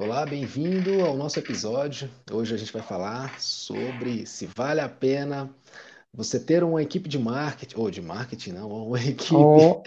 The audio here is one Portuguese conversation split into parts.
Olá, bem-vindo ao nosso episódio. Hoje a gente vai falar sobre se vale a pena você ter uma equipe de marketing, ou de marketing não, uma equipe oh.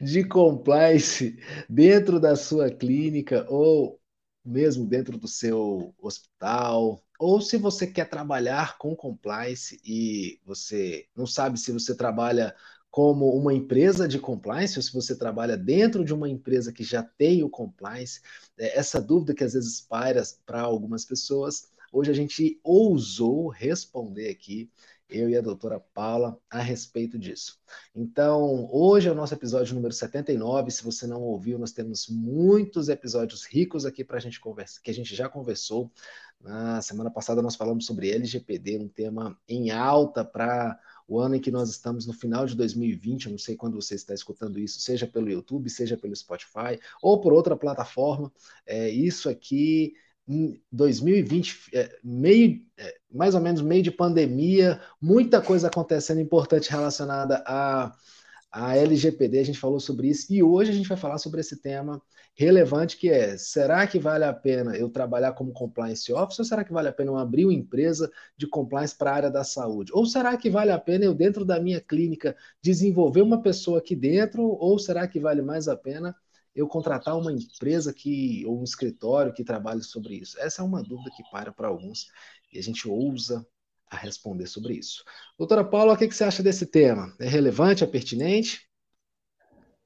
de compliance dentro da sua clínica ou mesmo dentro do seu hospital, ou se você quer trabalhar com compliance e você não sabe se você trabalha como uma empresa de compliance, ou se você trabalha dentro de uma empresa que já tem o compliance, é, essa dúvida que às vezes paira para algumas pessoas, hoje a gente ousou responder aqui, eu e a doutora Paula, a respeito disso. Então, hoje é o nosso episódio número 79. Se você não ouviu, nós temos muitos episódios ricos aqui para a gente conversar, que a gente já conversou. Na semana passada nós falamos sobre LGPD, um tema em alta para o ano em que nós estamos no final de 2020, eu não sei quando você está escutando isso, seja pelo YouTube, seja pelo Spotify ou por outra plataforma. É, isso aqui em 2020, é, meio, é, mais ou menos meio de pandemia, muita coisa acontecendo importante relacionada a a LGPD, a gente falou sobre isso, e hoje a gente vai falar sobre esse tema relevante que é: será que vale a pena eu trabalhar como compliance officer ou será que vale a pena eu abrir uma empresa de compliance para a área da saúde? Ou será que vale a pena eu, dentro da minha clínica, desenvolver uma pessoa aqui dentro? Ou será que vale mais a pena eu contratar uma empresa que, ou um escritório que trabalhe sobre isso? Essa é uma dúvida que para para alguns e a gente ousa a responder sobre isso. Doutora Paula, o que, você acha desse tema? É relevante, é pertinente?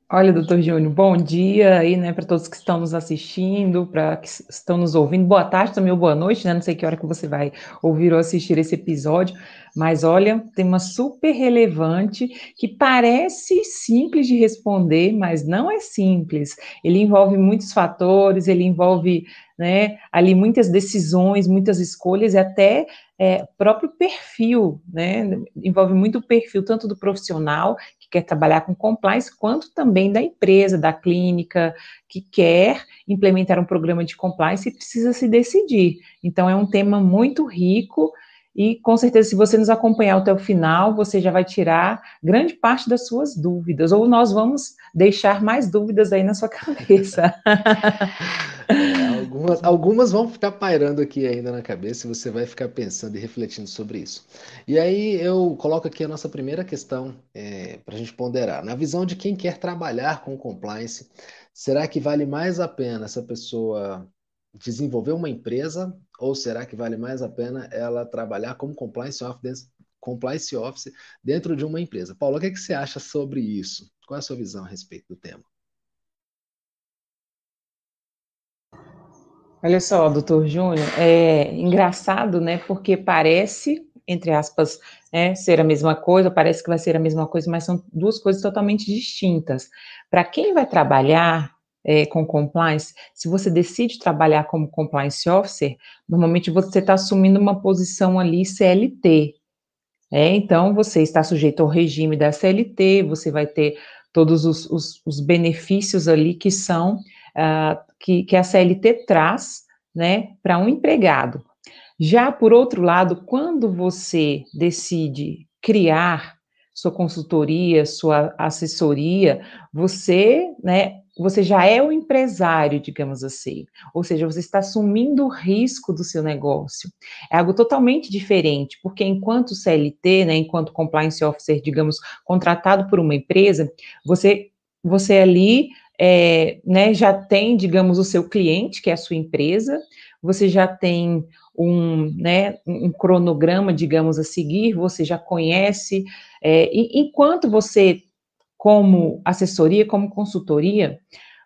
Olha, doutor Júnior, bom dia aí, né, para todos que estão nos assistindo, para que estão nos ouvindo. Boa tarde também ou boa noite, né? Não sei que hora que você vai ouvir ou assistir esse episódio, mas olha, tema super relevante que parece simples de responder, mas não é simples. Ele envolve muitos fatores, ele envolve, né, ali muitas decisões, muitas escolhas e até é, próprio perfil, né? Envolve muito o perfil tanto do profissional que quer trabalhar com compliance, quanto também da empresa, da clínica, que quer implementar um programa de compliance e precisa se decidir. Então, é um tema muito rico. E com certeza, se você nos acompanhar até o final, você já vai tirar grande parte das suas dúvidas, ou nós vamos deixar mais dúvidas aí na sua cabeça. Algumas, algumas vão ficar pairando aqui ainda na cabeça e você vai ficar pensando e refletindo sobre isso. E aí eu coloco aqui a nossa primeira questão é, para a gente ponderar. Na visão de quem quer trabalhar com compliance, será que vale mais a pena essa pessoa desenvolver uma empresa ou será que vale mais a pena ela trabalhar como compliance officer, compliance officer dentro de uma empresa? Paulo, o que, é que você acha sobre isso? Qual é a sua visão a respeito do tema? Olha só, doutor Júnior, é engraçado, né? Porque parece, entre aspas, né, ser a mesma coisa, parece que vai ser a mesma coisa, mas são duas coisas totalmente distintas. Para quem vai trabalhar é, com compliance, se você decide trabalhar como compliance officer, normalmente você está assumindo uma posição ali CLT. É, então, você está sujeito ao regime da CLT, você vai ter todos os, os, os benefícios ali que são uh, que, que a CLT traz, né, para um empregado. Já por outro lado, quando você decide criar sua consultoria, sua assessoria, você, né, você já é o empresário, digamos assim. Ou seja, você está assumindo o risco do seu negócio. É algo totalmente diferente, porque enquanto CLT, né, enquanto compliance officer, digamos, contratado por uma empresa, você você ali é, né, já tem, digamos, o seu cliente, que é a sua empresa, você já tem um, né, um cronograma, digamos, a seguir, você já conhece, é, e enquanto você, como assessoria, como consultoria,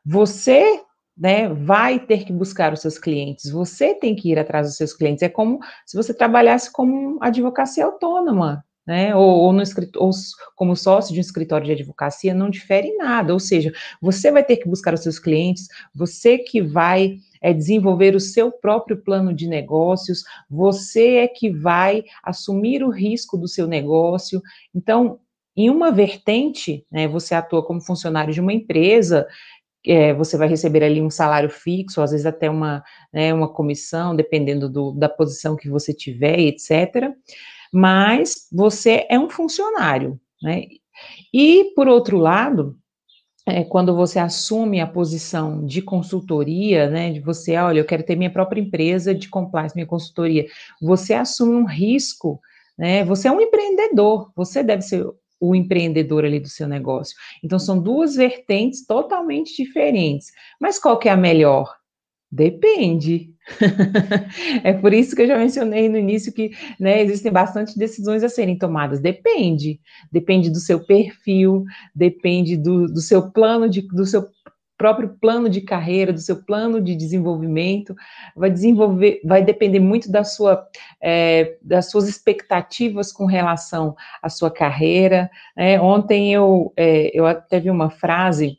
você né, vai ter que buscar os seus clientes, você tem que ir atrás dos seus clientes. É como se você trabalhasse como advocacia autônoma, né, ou, ou, no, ou como sócio de um escritório de advocacia, não difere em nada, ou seja, você vai ter que buscar os seus clientes, você que vai é, desenvolver o seu próprio plano de negócios, você é que vai assumir o risco do seu negócio, então, em uma vertente, né, você atua como funcionário de uma empresa, é, você vai receber ali um salário fixo, às vezes até uma, né, uma comissão, dependendo do, da posição que você tiver, etc., mas você é um funcionário, né? E, por outro lado, é, quando você assume a posição de consultoria, né, de você, olha, eu quero ter minha própria empresa de compliance, minha consultoria, você assume um risco, né, você é um empreendedor, você deve ser o empreendedor ali do seu negócio. Então, são duas vertentes totalmente diferentes. Mas qual que é a melhor? Depende. é por isso que eu já mencionei no início que né, existem bastante decisões a serem tomadas. Depende. Depende do seu perfil, depende do, do seu plano, de, do seu próprio plano de carreira, do seu plano de desenvolvimento, vai desenvolver, vai depender muito da sua, é, das suas expectativas com relação à sua carreira. Né? Ontem eu, é, eu até vi uma frase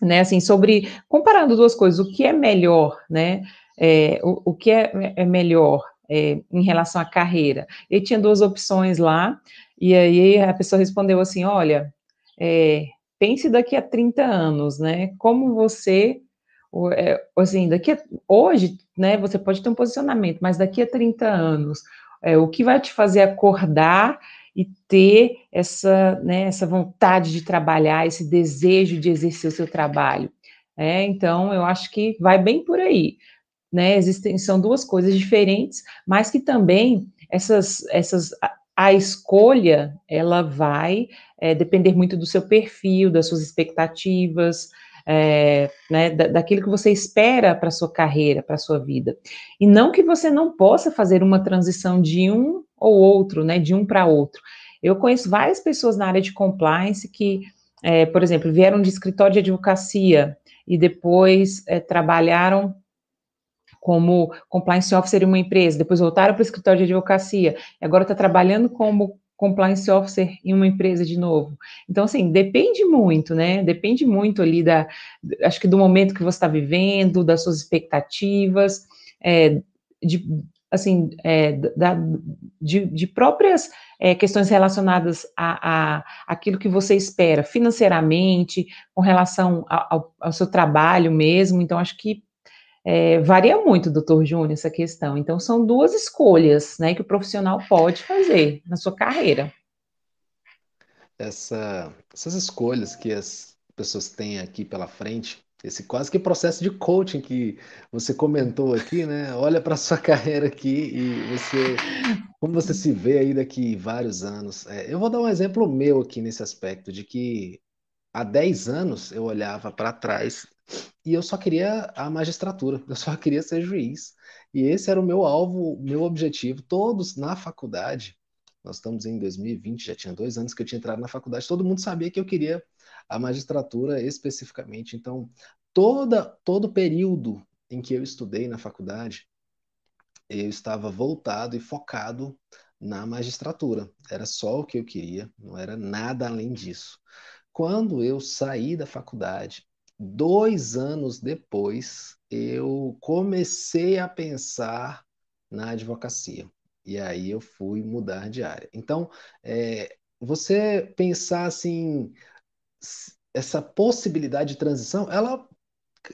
né, assim, sobre, comparando duas coisas, o que é melhor, né, é, o, o, que é, é melhor é, em relação à carreira. Ele tinha duas opções lá, e aí a pessoa respondeu assim, olha, é, pense daqui a 30 anos, né, como você, é, assim, daqui a, hoje, né, você pode ter um posicionamento, mas daqui a 30 anos, é, o que vai te fazer acordar e ter essa, né, essa vontade de trabalhar, esse desejo de exercer o seu trabalho. É, então, eu acho que vai bem por aí. Né? Existem, são duas coisas diferentes, mas que também essas, essas a escolha ela vai é, depender muito do seu perfil, das suas expectativas, é, né, daquilo que você espera para sua carreira, para sua vida. E não que você não possa fazer uma transição de um ou outro, né, de um para outro. Eu conheço várias pessoas na área de compliance que, é, por exemplo, vieram de escritório de advocacia e depois é, trabalharam como compliance officer em uma empresa, depois voltaram para o escritório de advocacia, e agora está trabalhando como compliance officer em uma empresa de novo. Então, assim, depende muito, né? Depende muito ali da, acho que do momento que você está vivendo, das suas expectativas, é, de, assim, é, da, de, de, próprias é, questões relacionadas a, a aquilo que você espera financeiramente, com relação ao, ao seu trabalho mesmo. Então, acho que é, varia muito, doutor Júnior, essa questão. Então, são duas escolhas né, que o profissional pode fazer na sua carreira. Essa, essas escolhas que as pessoas têm aqui pela frente, esse quase que processo de coaching que você comentou aqui, né? Olha para sua carreira aqui e você, como você se vê aí daqui vários anos. É, eu vou dar um exemplo meu aqui nesse aspecto de que há 10 anos eu olhava para trás e eu só queria a magistratura, eu só queria ser juiz. E esse era o meu alvo, meu objetivo. Todos na faculdade, nós estamos em 2020, já tinha dois anos que eu tinha entrado na faculdade, todo mundo sabia que eu queria a magistratura especificamente. Então, toda, todo período em que eu estudei na faculdade, eu estava voltado e focado na magistratura. Era só o que eu queria, não era nada além disso. Quando eu saí da faculdade dois anos depois, eu comecei a pensar na advocacia. E aí eu fui mudar de área. Então, é, você pensar assim, essa possibilidade de transição, ela,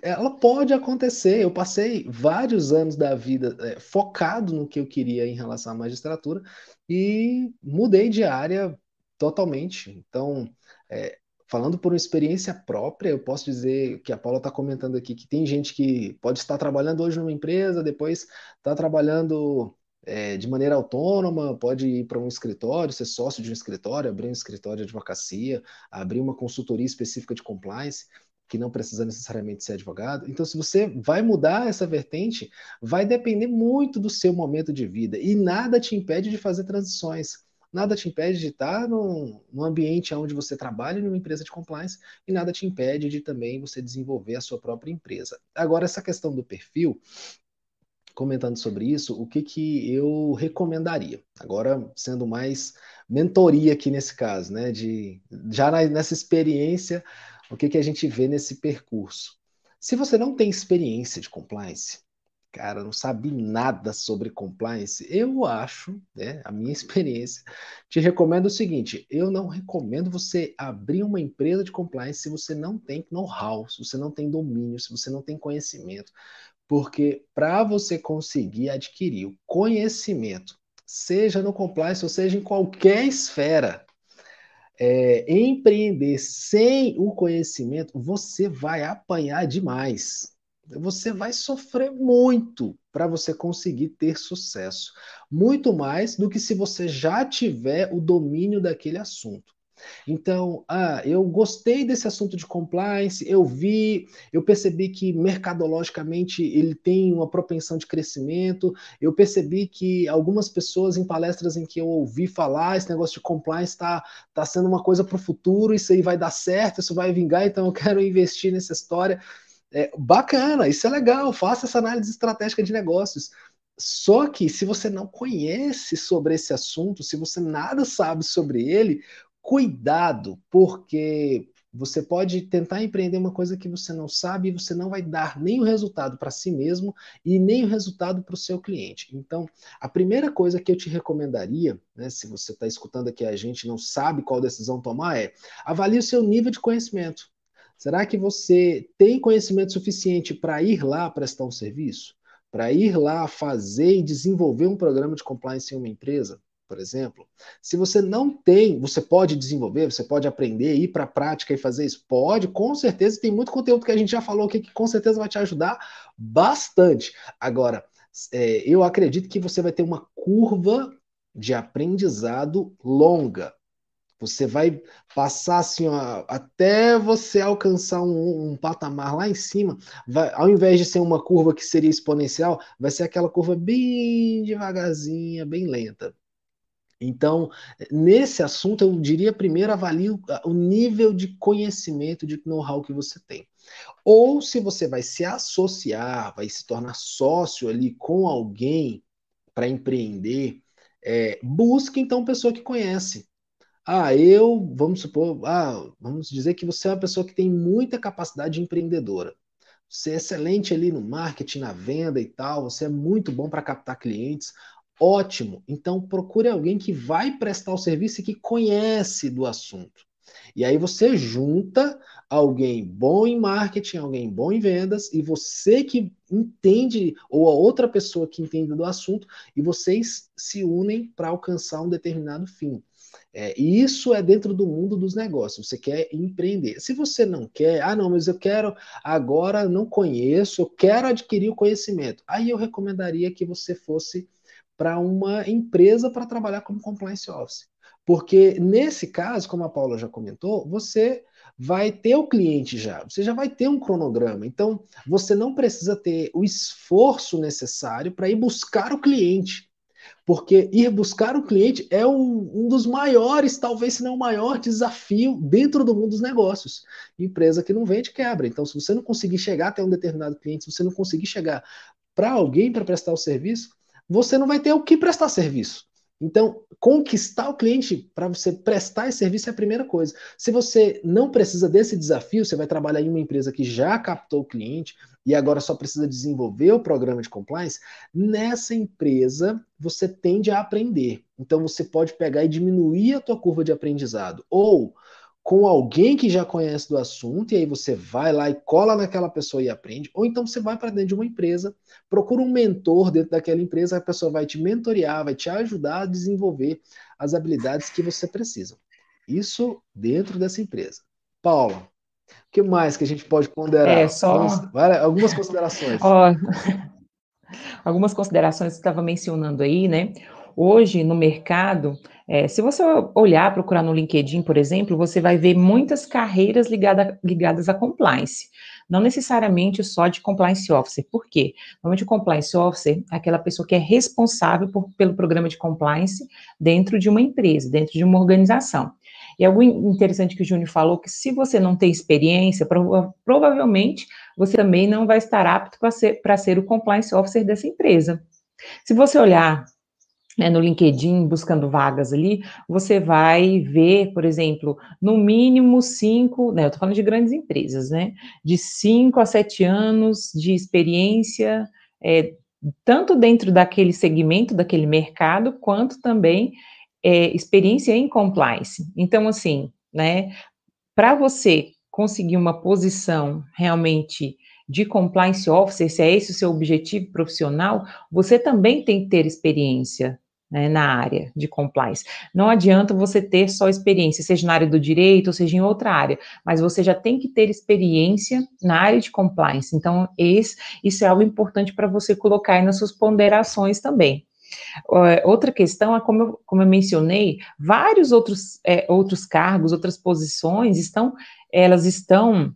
ela pode acontecer. Eu passei vários anos da vida é, focado no que eu queria em relação à magistratura e mudei de área totalmente. Então, é, falando por experiência própria, eu posso dizer que a Paula está comentando aqui que tem gente que pode estar trabalhando hoje numa empresa, depois está trabalhando é, de maneira autônoma, pode ir para um escritório, ser sócio de um escritório, abrir um escritório de advocacia, abrir uma consultoria específica de compliance, que não precisa necessariamente ser advogado. Então, se você vai mudar essa vertente, vai depender muito do seu momento de vida e nada te impede de fazer transições. Nada te impede de estar num, num ambiente onde você trabalha em uma empresa de compliance e nada te impede de também você desenvolver a sua própria empresa. Agora, essa questão do perfil, comentando sobre isso, o que, que eu recomendaria? Agora, sendo mais mentoria aqui nesse caso, né? De, já na, nessa experiência, o que, que a gente vê nesse percurso? Se você não tem experiência de compliance, cara, não sabe nada sobre compliance, eu acho, né, a minha experiência, te recomendo o seguinte: eu não recomendo você abrir uma empresa de compliance se você não tem know-how, se você não tem domínio, se você não tem conhecimento, porque para você conseguir adquirir o conhecimento, seja no compliance ou seja em qualquer esfera, é, empreender sem o conhecimento, você vai apanhar demais. Você vai sofrer muito para você conseguir ter sucesso. Muito mais do que se você já tiver o domínio daquele assunto. Então, ah, eu gostei desse assunto de compliance, eu vi, eu percebi que mercadologicamente ele tem uma propensão de crescimento, eu percebi que algumas pessoas em palestras em que eu ouvi falar, esse negócio de compliance está tá sendo uma coisa para o futuro, isso aí vai dar certo, isso vai vingar, então eu quero investir nessa história. É, bacana, isso é legal, faça essa análise estratégica de negócios. Só que se você não conhece sobre esse assunto, se você nada sabe sobre ele, cuidado, porque você pode tentar empreender uma coisa que você não sabe e você não vai dar nem o resultado para si mesmo e nem o resultado para o seu cliente. Então, a primeira coisa que eu te recomendaria, né, se você está escutando aqui a gente não sabe qual decisão tomar, é avalie o seu nível de conhecimento. Será que você tem conhecimento suficiente para ir lá prestar um serviço? Para ir lá fazer e desenvolver um programa de compliance em uma empresa? por exemplo. Se você não tem, você pode desenvolver, você pode aprender, ir para a prática e fazer isso? Pode, com certeza. Tem muito conteúdo que a gente já falou aqui que com certeza vai te ajudar bastante. Agora, é, eu acredito que você vai ter uma curva de aprendizado longa. Você vai passar assim, ó, até você alcançar um, um patamar lá em cima, vai, ao invés de ser uma curva que seria exponencial, vai ser aquela curva bem devagarzinha, bem lenta. Então, nesse assunto, eu diria primeiro avalie o, o nível de conhecimento, de know-how que você tem. Ou se você vai se associar, vai se tornar sócio ali com alguém para empreender, é, busque então pessoa que conhece. Ah, eu, vamos supor, ah, vamos dizer que você é uma pessoa que tem muita capacidade empreendedora. Você é excelente ali no marketing, na venda e tal, você é muito bom para captar clientes. Ótimo. Então procure alguém que vai prestar o serviço e que conhece do assunto. E aí você junta alguém bom em marketing, alguém bom em vendas, e você que entende, ou a outra pessoa que entende do assunto, e vocês se unem para alcançar um determinado fim. É, e isso é dentro do mundo dos negócios. Você quer empreender. Se você não quer, ah, não, mas eu quero agora, não conheço, eu quero adquirir o conhecimento. Aí eu recomendaria que você fosse para uma empresa para trabalhar como compliance officer. Porque nesse caso, como a Paula já comentou, você vai ter o cliente já, você já vai ter um cronograma. Então, você não precisa ter o esforço necessário para ir buscar o cliente. Porque ir buscar o cliente é um, um, dos maiores, talvez se não o maior desafio dentro do mundo dos negócios. Empresa que não vende, quebra. Então, se você não conseguir chegar até um determinado cliente, se você não conseguir chegar para alguém para prestar o serviço, você não vai ter o que prestar serviço. Então, conquistar o cliente para você prestar esse serviço é a primeira coisa. Se você não precisa desse desafio, você vai trabalhar em uma empresa que já captou o cliente e agora só precisa desenvolver o programa de compliance, nessa empresa você tende a aprender. Então, você pode pegar e diminuir a tua curva de aprendizado. Ou com alguém que já conhece do assunto, e aí você vai lá e cola naquela pessoa e aprende, ou então você vai para dentro de uma empresa, procura um mentor dentro daquela empresa, a pessoa vai te mentorear, vai te ajudar a desenvolver as habilidades que você precisa. Isso dentro dessa empresa. Paula, o que mais que a gente pode ponderar? É, só... algumas considerações. algumas considerações que você estava mencionando aí, né? Hoje, no mercado, é, se você olhar, procurar no LinkedIn, por exemplo, você vai ver muitas carreiras ligada, ligadas a compliance. Não necessariamente só de compliance officer. Por quê? Normalmente o compliance officer é aquela pessoa que é responsável por, pelo programa de compliance dentro de uma empresa, dentro de uma organização. E algo interessante que o Júnior falou, que se você não tem experiência, prova provavelmente você também não vai estar apto para ser, ser o compliance officer dessa empresa. Se você olhar né, no LinkedIn, buscando vagas ali, você vai ver, por exemplo, no mínimo cinco, né, eu estou falando de grandes empresas, né, de cinco a sete anos de experiência, é, tanto dentro daquele segmento, daquele mercado, quanto também é, experiência em compliance. Então, assim, né, para você conseguir uma posição realmente de compliance officer, se é esse o seu objetivo profissional, você também tem que ter experiência né, na área de compliance. Não adianta você ter só experiência, seja na área do direito, ou seja em outra área, mas você já tem que ter experiência na área de compliance. Então, esse, isso é algo importante para você colocar aí nas suas ponderações também. Outra questão é, como eu, como eu mencionei, vários outros, é, outros cargos, outras posições estão, elas estão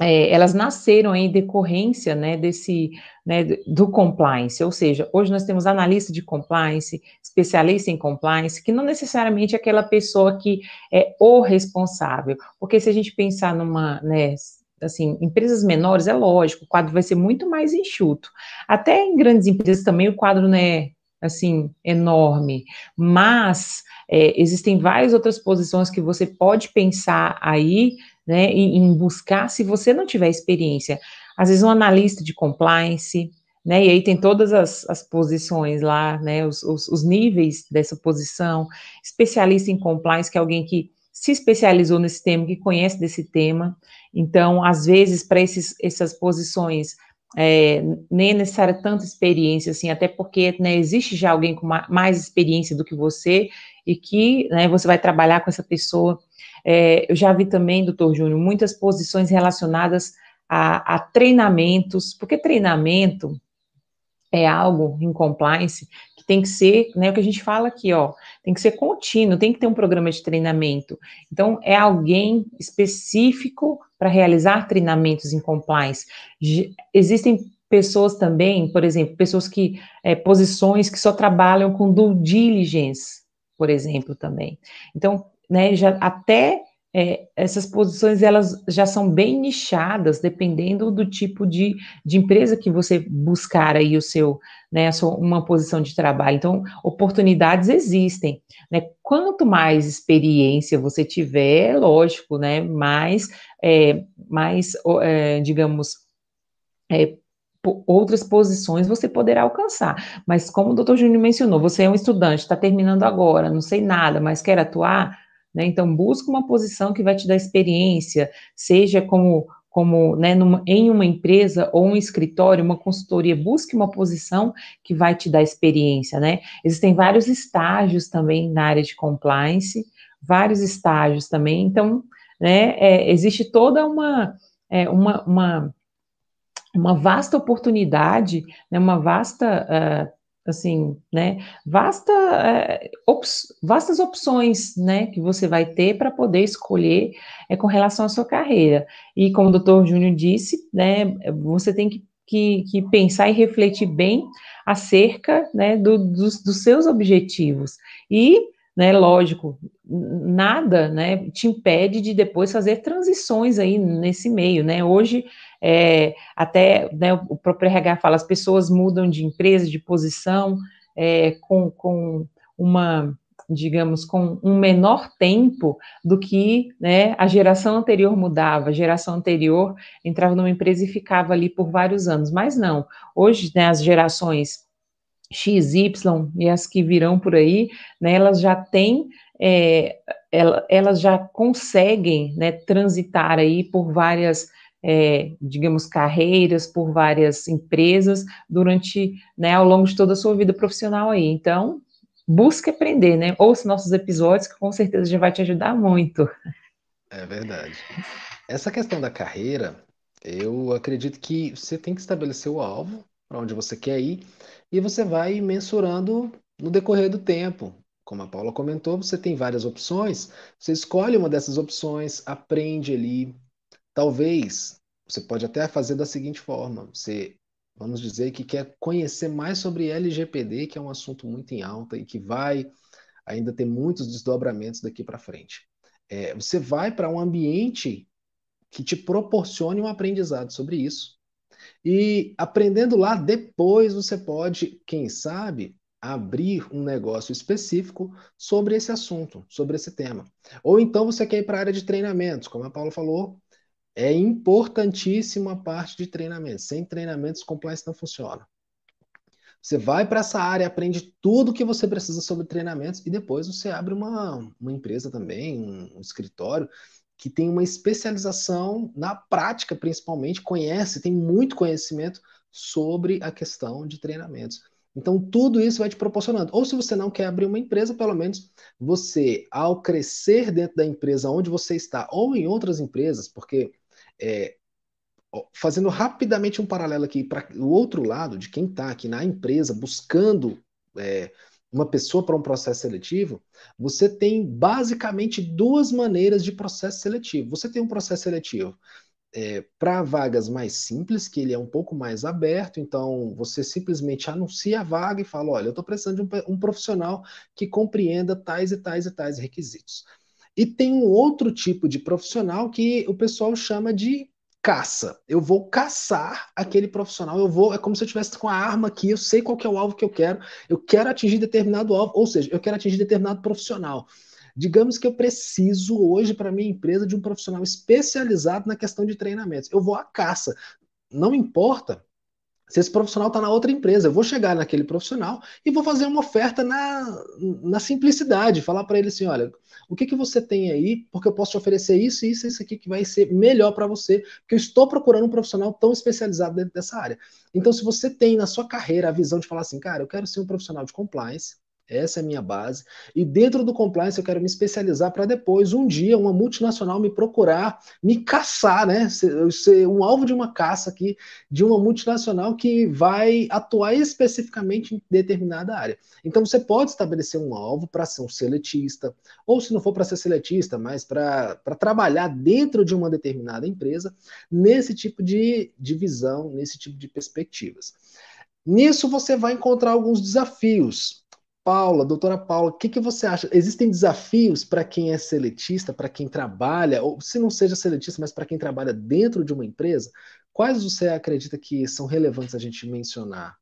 é, elas nasceram em decorrência né, desse né, do compliance, ou seja, hoje nós temos analista de compliance, especialista em compliance, que não necessariamente é aquela pessoa que é o responsável, porque se a gente pensar numa, né, assim, empresas menores, é lógico, o quadro vai ser muito mais enxuto. Até em grandes empresas também o quadro não é assim enorme, mas é, existem várias outras posições que você pode pensar aí né, em, em buscar se você não tiver experiência. Às vezes um analista de compliance, né, e aí tem todas as, as posições lá, né, os, os, os, níveis dessa posição, especialista em compliance, que é alguém que se especializou nesse tema, que conhece desse tema, então, às vezes, para essas posições, é, nem é necessária tanta experiência, assim, até porque né, existe já alguém com mais experiência do que você, e que né, você vai trabalhar com essa pessoa é, eu já vi também, doutor Júnior, muitas posições relacionadas a, a treinamentos, porque treinamento é algo em compliance que tem que ser, né, o que a gente fala aqui, ó, tem que ser contínuo, tem que ter um programa de treinamento. Então, é alguém específico para realizar treinamentos em compliance. Existem pessoas também, por exemplo, pessoas que, é, posições que só trabalham com due diligence, por exemplo, também. Então, né, já até é, essas posições elas já são bem nichadas, dependendo do tipo de, de empresa que você buscar aí o seu, né, sua, uma posição de trabalho. Então, oportunidades existem, né? Quanto mais experiência você tiver, lógico, né, mais, é, mais é, digamos, é, outras posições você poderá alcançar. Mas como o doutor Júnior mencionou, você é um estudante, está terminando agora, não sei nada, mas quer atuar, né? Então, busca uma posição que vai te dar experiência, seja como, como né, numa, em uma empresa ou um escritório, uma consultoria, busque uma posição que vai te dar experiência. Né? Existem vários estágios também na área de compliance, vários estágios também, então, né, é, existe toda uma, é, uma, uma, uma vasta oportunidade, né, uma vasta uh, assim, né, vasta, é, ops, vastas opções, né, que você vai ter para poder escolher é, com relação à sua carreira. E como o doutor Júnior disse, né, você tem que, que, que pensar e refletir bem acerca, né, do, dos, dos seus objetivos. E, né, lógico, nada, né, te impede de depois fazer transições aí nesse meio, né, hoje é, até né, o próprio RH fala, as pessoas mudam de empresa, de posição, é, com, com uma, digamos, com um menor tempo do que né, a geração anterior mudava. A geração anterior entrava numa empresa e ficava ali por vários anos, mas não. Hoje, né, as gerações X, Y e as que virão por aí, né, elas já têm, é, elas já conseguem né, transitar aí por várias é, digamos, carreiras por várias empresas durante, né, ao longo de toda a sua vida profissional aí. Então, busque aprender, né? Ouça nossos episódios, que com certeza já vai te ajudar muito. É verdade. Essa questão da carreira, eu acredito que você tem que estabelecer o alvo, para onde você quer ir, e você vai mensurando no decorrer do tempo. Como a Paula comentou, você tem várias opções, você escolhe uma dessas opções, aprende ali, Talvez você pode até fazer da seguinte forma: você, vamos dizer, que quer conhecer mais sobre LGPD, que é um assunto muito em alta e que vai ainda ter muitos desdobramentos daqui para frente. É, você vai para um ambiente que te proporcione um aprendizado sobre isso. E aprendendo lá, depois você pode, quem sabe, abrir um negócio específico sobre esse assunto, sobre esse tema. Ou então você quer ir para a área de treinamentos, como a Paula falou, é importantíssima a parte de treinamento. Sem treinamentos, compliance não funciona. Você vai para essa área, aprende tudo que você precisa sobre treinamentos e depois você abre uma, uma empresa também, um, um escritório que tem uma especialização na prática, principalmente, conhece, tem muito conhecimento sobre a questão de treinamentos. Então, tudo isso vai te proporcionando. Ou se você não quer abrir uma empresa, pelo menos você, ao crescer dentro da empresa onde você está, ou em outras empresas, porque é, fazendo rapidamente um paralelo aqui para o outro lado, de quem está aqui na empresa buscando é, uma pessoa para um processo seletivo, você tem basicamente duas maneiras de processo seletivo. Você tem um processo seletivo é, para vagas mais simples, que ele é um pouco mais aberto, então você simplesmente anuncia a vaga e fala: olha, eu estou precisando de um, um, profissional que compreenda tais e tais e tais requisitos. E tem um outro tipo de profissional que o pessoal chama de caça. Eu vou caçar aquele profissional, eu vou, é como se eu estivesse com a arma aqui, eu sei qual é o alvo que eu quero, eu quero atingir determinado alvo, ou seja, eu quero atingir determinado profissional. Digamos que eu preciso hoje para minha empresa de um profissional especializado na questão de treinamentos. Eu vou à caça. Não importa se esse profissional está na outra empresa, eu vou chegar naquele profissional e vou fazer uma oferta na, na simplicidade, falar para ele assim, olha, o que, que você tem aí, porque eu posso te oferecer isso, isso, isso aqui que vai ser melhor para você, porque eu estou procurando um profissional tão especializado dentro dessa área. Então, se você tem na sua carreira a visão de falar assim, cara, eu quero ser um profissional de compliance, essa é a minha base. E dentro do compliance eu quero me especializar para depois, um dia, uma multinacional me procurar, me caçar, né? Ser, ser, um alvo de uma caça aqui de uma multinacional que vai atuar especificamente em determinada área. Então você pode estabelecer um alvo para ser um seletista, ou se não for para ser seletista, mas para trabalhar dentro de uma determinada empresa, nesse tipo de, de visão, nesse tipo de perspectivas. Nisso você vai encontrar alguns desafios Paula, doutora Paula, o que, que você acha? Existem desafios para quem é seletista, para quem trabalha, ou se não seja seletista, mas para quem trabalha dentro de uma empresa? Quais você acredita que são relevantes a gente mencionar?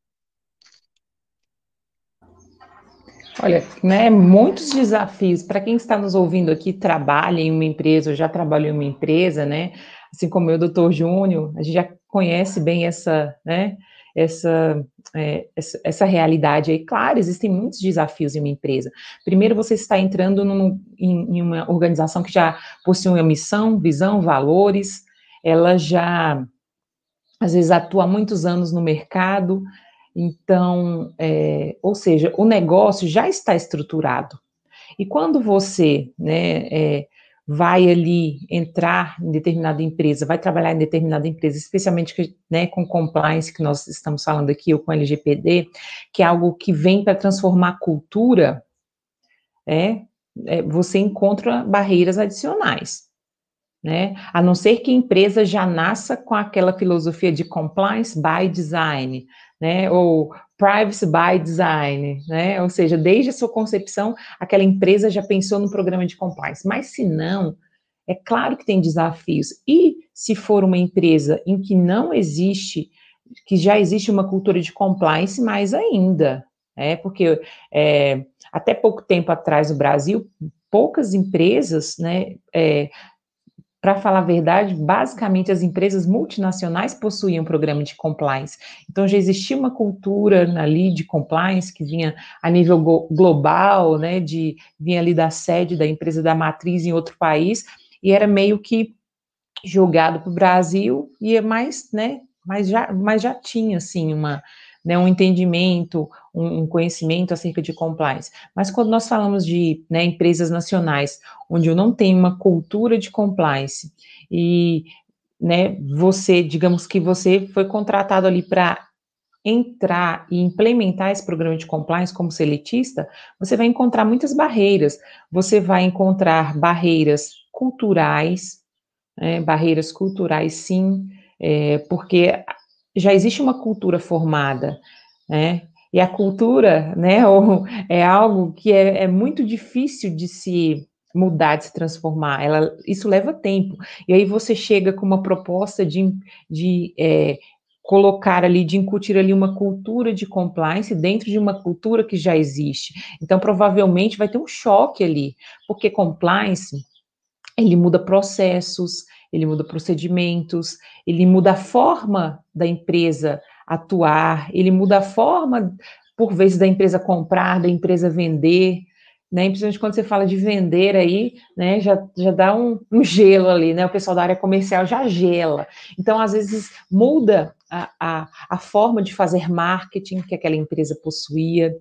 Olha, né, muitos desafios para quem está nos ouvindo aqui, trabalha em uma empresa, ou já trabalhou em uma empresa, né? Assim como eu, doutor Júnior, a gente já conhece bem essa, né, essa, é, essa, realidade aí. Claro, existem muitos desafios em uma empresa. Primeiro, você está entrando num, em, em, uma organização que já possui uma missão, visão, valores, ela já, às vezes, atua há muitos anos no mercado, então, é, ou seja, o negócio já está estruturado. E quando você, né, é, vai ali entrar em determinada empresa, vai trabalhar em determinada empresa, especialmente né, com compliance, que nós estamos falando aqui, ou com LGPD, que é algo que vem para transformar a cultura, é, é, você encontra barreiras adicionais. Né? A não ser que a empresa já nasça com aquela filosofia de compliance by design, né? Ou privacy by design, né? Ou seja, desde a sua concepção, aquela empresa já pensou no programa de compliance. Mas se não, é claro que tem desafios. E se for uma empresa em que não existe, que já existe uma cultura de compliance, mais ainda, é porque é, até pouco tempo atrás no Brasil, poucas empresas, né, é, para falar a verdade, basicamente as empresas multinacionais possuíam um programa de compliance. Então já existia uma cultura ali de compliance que vinha a nível global, né, de vinha ali da sede da empresa da matriz em outro país e era meio que jogado para o Brasil e é mais, né, mas já, mas já tinha assim uma né, um entendimento, um, um, conhecimento acerca de compliance. Mas quando nós falamos de né, empresas nacionais, onde eu não tenho uma cultura de compliance e né, você, digamos que você foi contratado ali para entrar e implementar esse programa de compliance como seletista, você vai encontrar muitas barreiras. Você vai encontrar barreiras culturais, né, barreiras culturais, sim, é, porque já existe uma cultura formada, né? E a cultura, né, é algo que é, é muito difícil de se mudar, de se transformar. Ela, isso leva tempo. E aí você chega com uma proposta de, de é, colocar ali, de incutir ali uma cultura de compliance dentro de uma cultura que já existe. Então, provavelmente vai ter um choque ali, porque compliance, ele muda processos, ele muda procedimentos, ele muda a forma da empresa atuar, ele muda a forma, por vezes, da empresa comprar, da empresa vender, né? Principalmente quando você fala de vender aí, né? Já, já dá um, um gelo ali, né? O pessoal da área comercial já gela. Então, às vezes, muda a, a, a forma de fazer marketing que aquela empresa possuía.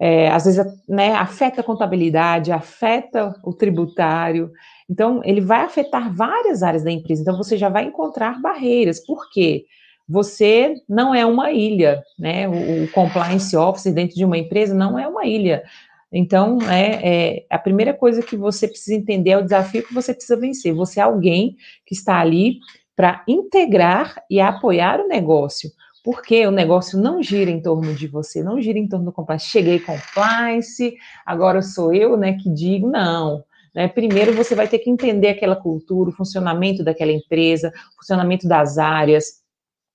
É, às vezes né, afeta a contabilidade, afeta o tributário. Então, ele vai afetar várias áreas da empresa. Então, você já vai encontrar barreiras. Por quê? Você não é uma ilha, né? O, o compliance officer dentro de uma empresa não é uma ilha. Então, é, é, a primeira coisa que você precisa entender é o desafio que você precisa vencer. Você é alguém que está ali para integrar e apoiar o negócio, porque o negócio não gira em torno de você, não gira em torno do compliance. Cheguei compliance, agora sou eu, né, que digo, não. Né, primeiro você vai ter que entender aquela cultura, o funcionamento daquela empresa, o funcionamento das áreas,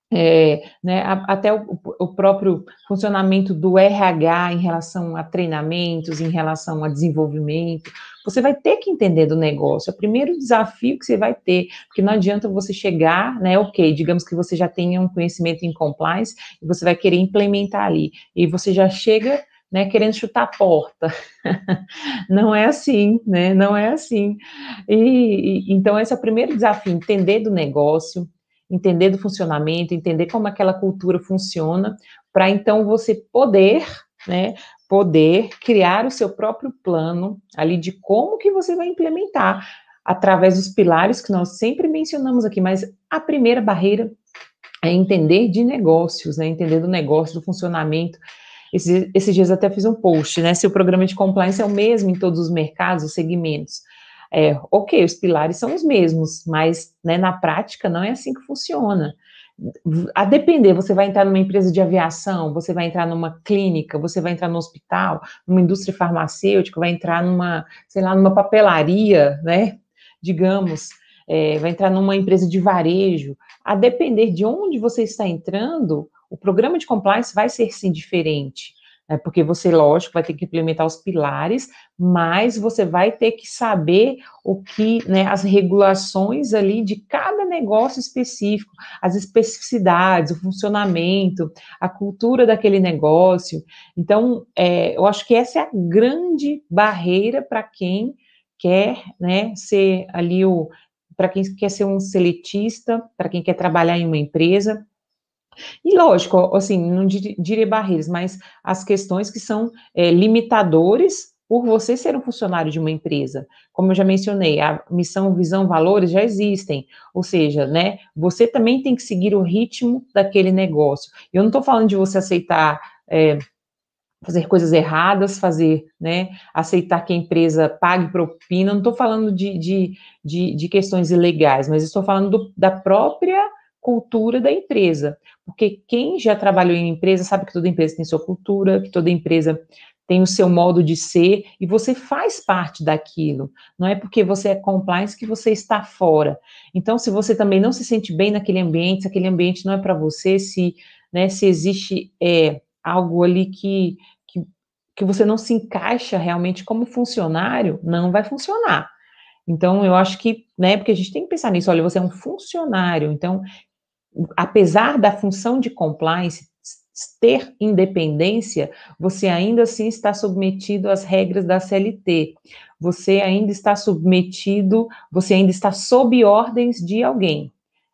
é, né, até o, o, próprio funcionamento do RH em relação a treinamentos, em relação a desenvolvimento. Você vai ter que entender do negócio. É o primeiro desafio que você vai ter, porque não adianta você chegar, né? Ok, digamos que você já tenha um conhecimento em compliance e você vai querer implementar ali. E você já chega né, querendo chutar a porta. não é assim, né? Não é assim. E, e, então, esse é o primeiro desafio: entender do negócio, entender do funcionamento, entender como aquela cultura funciona, para então você poder, né, poder criar o seu próprio plano ali de como que você vai implementar através dos pilares que nós sempre mencionamos aqui, mas a primeira barreira é entender de negócios, né, entender do negócio, do funcionamento. Esses, dias até fiz um post, né, se o programa de compliance é o mesmo em todos os mercados, os segmentos, é, ok, os pilares são os mesmos, mas né, na prática não é assim que funciona. A depender, você vai entrar numa empresa de aviação, você vai entrar numa clínica, você vai entrar no hospital, numa indústria farmacêutica, vai entrar numa, sei lá, numa papelaria, né? Digamos, é, vai entrar numa empresa de varejo. A depender de onde você está entrando, o programa de compliance vai ser sim diferente né, porque você, lógico, vai ter que implementar os pilares, mas você vai ter que saber o que, né, as regulações ali de cada negócio específico, as especificidades, o funcionamento, a cultura daquele negócio. Então, é, eu acho que essa é a grande barreira para quem quer, né, ser ali o para quem quer ser um seletista, para quem quer trabalhar em uma empresa, e lógico, assim, não diria barreiras, mas as questões que são é, limitadores por você ser um funcionário de uma empresa. Como eu já mencionei, a missão, visão, valores já existem. Ou seja, né, você também tem que seguir o ritmo daquele negócio. Eu não estou falando de você aceitar. É, fazer coisas erradas, fazer, né, aceitar que a empresa pague propina, não estou falando de, de, de, de, questões ilegais, mas estou falando do, da própria cultura da empresa. Porque quem já trabalhou em empresa sabe que toda empresa tem sua cultura, que toda empresa tem o seu modo de ser e você faz parte daquilo. Não é porque você é compliance que você está fora. Então, se você também não se sente bem naquele ambiente, se aquele ambiente não é para você, se, né, se existe é, algo ali que, que, que você não se encaixa realmente como funcionário, não vai funcionar. Então, eu acho que, né, porque a gente tem que pensar nisso, olha, você é um funcionário, então apesar da função de compliance ter independência, você ainda assim está submetido às regras da CLT. Você ainda está submetido, você ainda está sob ordens de alguém.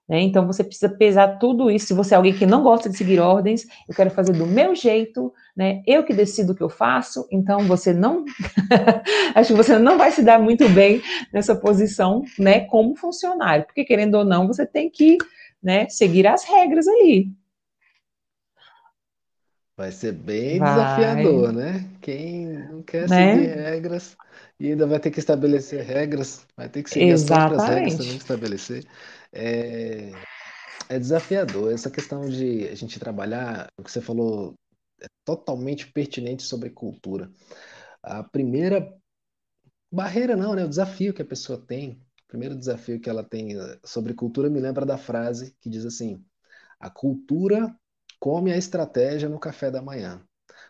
Né? Então você precisa pesar tudo isso. Se você é alguém que não gosta de seguir ordens, eu quero fazer do meu jeito, né? Eu que decido o que eu faço, então você não acho que você não vai se dar muito bem nessa posição, né, como funcionário, porque querendo ou não, você tem que né, seguir as regras ali. Vai ser bem vai. desafiador, né? Quem não quer né? seguir regras e ainda vai ter que estabelecer regras, vai ter que seguir Exatamente. as próprias regras também estabelecer. É, é desafiador essa questão de a gente trabalhar, o que você falou é totalmente pertinente sobre cultura. A primeira barreira não, né? O desafio que a pessoa tem primeiro desafio que ela tem eh, sobre cultura me lembra da frase que diz assim: a cultura come a estratégia no café da manhã.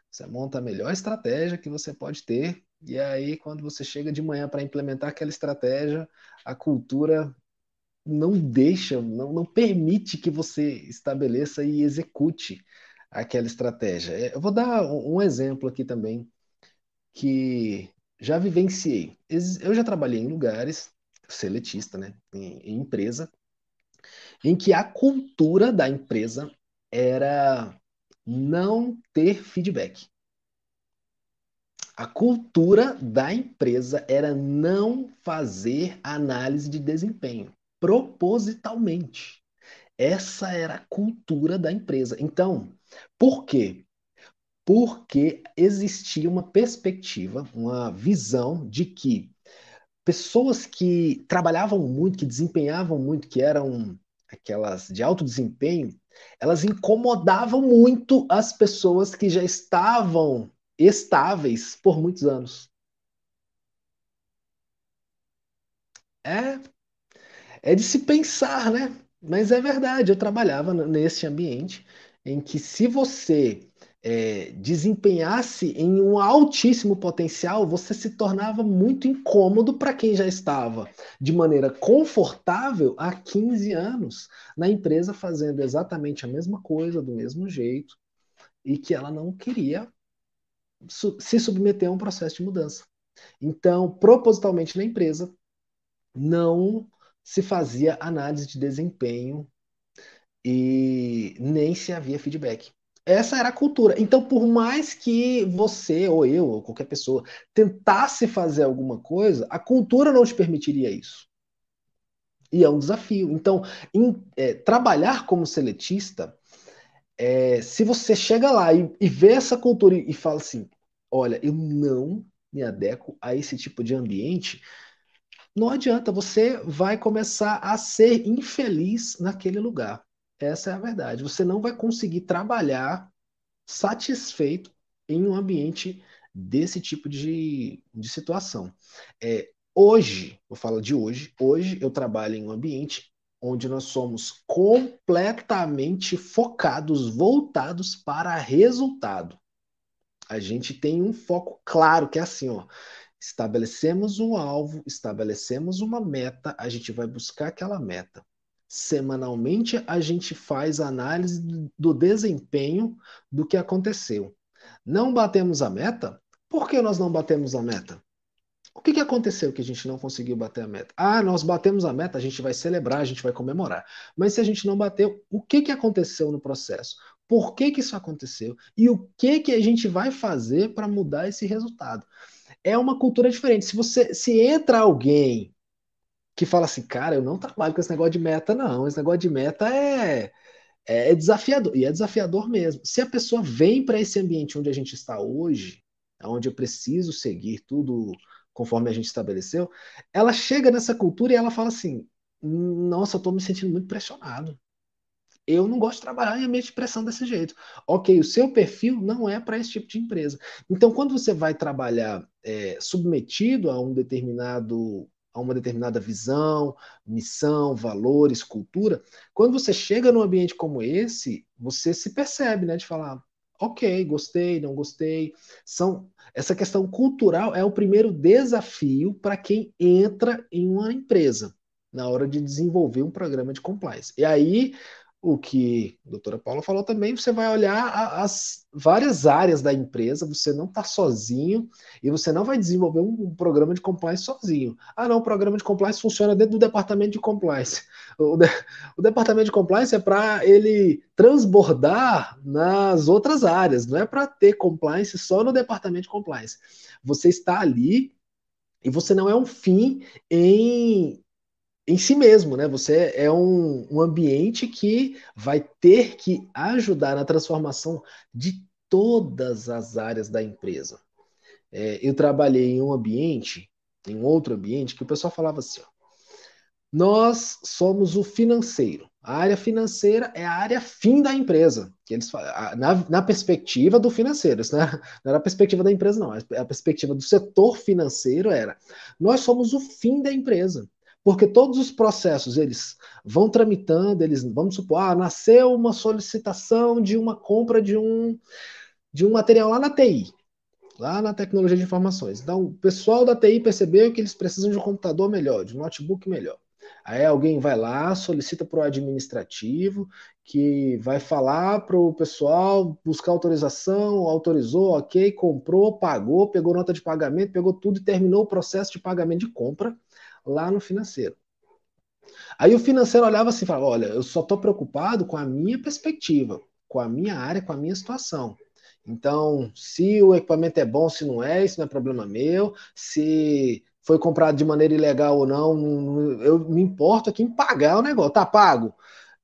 Você monta a melhor estratégia que você pode ter, e aí, quando você chega de manhã para implementar aquela estratégia, a cultura não deixa, não, não permite que você estabeleça e execute aquela estratégia. É, eu vou dar um exemplo aqui também que já vivenciei. Eu já trabalhei em lugares seletista, né, em, em empresa, em que a cultura da empresa era não ter feedback. A cultura da empresa era não fazer análise de desempenho, propositalmente. Essa era a cultura da empresa. Então, por quê? Porque existia uma perspectiva, uma visão de que pessoas que trabalhavam muito, que desempenhavam muito, que eram aquelas de alto desempenho, elas incomodavam muito as pessoas que já estavam estáveis por muitos anos. É, é de se pensar, né? Mas é verdade, eu trabalhava nesse ambiente em que se você é, desempenhasse em um altíssimo potencial, você se tornava muito incômodo para quem já estava de maneira confortável há 15 anos na empresa fazendo exatamente a mesma coisa, do mesmo jeito, e que ela não queria se submeter a um processo de mudança. Então, propositalmente na empresa, não se fazia análise de desempenho e nem se havia feedback. Essa era a cultura. Então, por mais que você, ou eu, ou qualquer pessoa, tentasse fazer alguma coisa, a cultura não te permitiria isso. E é um desafio. Então, em, é, trabalhar como seletista, é, se você chega lá e, e vê essa cultura e, e fala assim: olha, eu não me adequo a esse tipo de ambiente, não adianta, você vai começar a ser infeliz naquele lugar. Essa é a verdade. Você não vai conseguir trabalhar satisfeito em um ambiente desse tipo de, de situação. É, hoje, vou falar de hoje, hoje eu trabalho em um ambiente onde nós somos completamente focados, voltados para resultado. A gente tem um foco claro que é assim, ó. Estabelecemos um alvo, estabelecemos uma meta, a gente vai buscar aquela meta. Semanalmente a gente faz análise do desempenho do que aconteceu. Não batemos a meta? Por que nós não batemos a meta? O que, que aconteceu que a gente não conseguiu bater a meta? Ah, nós batemos a meta, a gente vai celebrar, a gente vai comemorar. Mas se a gente não bateu, o que, que aconteceu no processo? Por que, que isso aconteceu? E o que, que a gente vai fazer para mudar esse resultado? É uma cultura diferente. Se você se entra alguém que fala assim, cara, eu não trabalho com esse negócio de meta, não. Esse negócio de meta é, é, é desafiador, e é desafiador mesmo. Se a pessoa vem para esse ambiente onde a gente está hoje, onde eu preciso seguir tudo conforme a gente estabeleceu, ela chega nessa cultura e ela fala assim: nossa, eu estou me sentindo muito pressionado. Eu não gosto de trabalhar em ambiente de pressão desse jeito. Ok, o seu perfil não é para esse tipo de empresa. Então, quando você vai trabalhar é, submetido a um determinado a uma determinada visão, missão, valores, cultura, quando você chega num ambiente como esse, você se percebe, né, de falar, ok, gostei, não gostei. São essa questão cultural é o primeiro desafio para quem entra em uma empresa na hora de desenvolver um programa de compliance. E aí o que a doutora Paula falou também, você vai olhar as várias áreas da empresa, você não está sozinho e você não vai desenvolver um, programa de compliance sozinho. Ah, não, o programa de compliance funciona dentro do departamento de compliance. O, de, o departamento de compliance é para ele transbordar nas outras áreas, não é para ter compliance só no departamento de compliance. Você está ali e você não é um fim em em si mesmo, né? Você é um, um ambiente que vai ter que ajudar na transformação de todas as áreas da empresa. É, eu trabalhei em um ambiente, em um outro ambiente, que o pessoal falava assim: ó, nós somos o financeiro. A área financeira é a área fim da empresa. Que eles, na, na perspectiva do financeiro, isso não era, não era a perspectiva da empresa, não. A perspectiva do setor financeiro era: nós somos o fim da empresa. Porque todos os processos, eles vão tramitando, eles, vamos supor, ah, nasceu uma solicitação de uma compra de um, de um material lá na TI, lá na tecnologia de informações. Então, o pessoal da TI percebeu que eles precisam de um computador melhor, de um notebook melhor. Aí alguém vai lá, solicita para o administrativo, que vai falar para o pessoal buscar autorização, autorizou, ok, comprou, pagou, pegou nota de pagamento, pegou tudo e terminou o processo de pagamento de compra lá no financeiro. Aí o financeiro olhava assim e falava: Olha, eu só estou preocupado com a minha perspectiva. com a minha área, com a minha situação. Então, se o equipamento é bom, se não é, isso não é problema meu. Se foi comprado de maneira ilegal ou não, eu me importo aqui em pagar o negócio. Tá pago?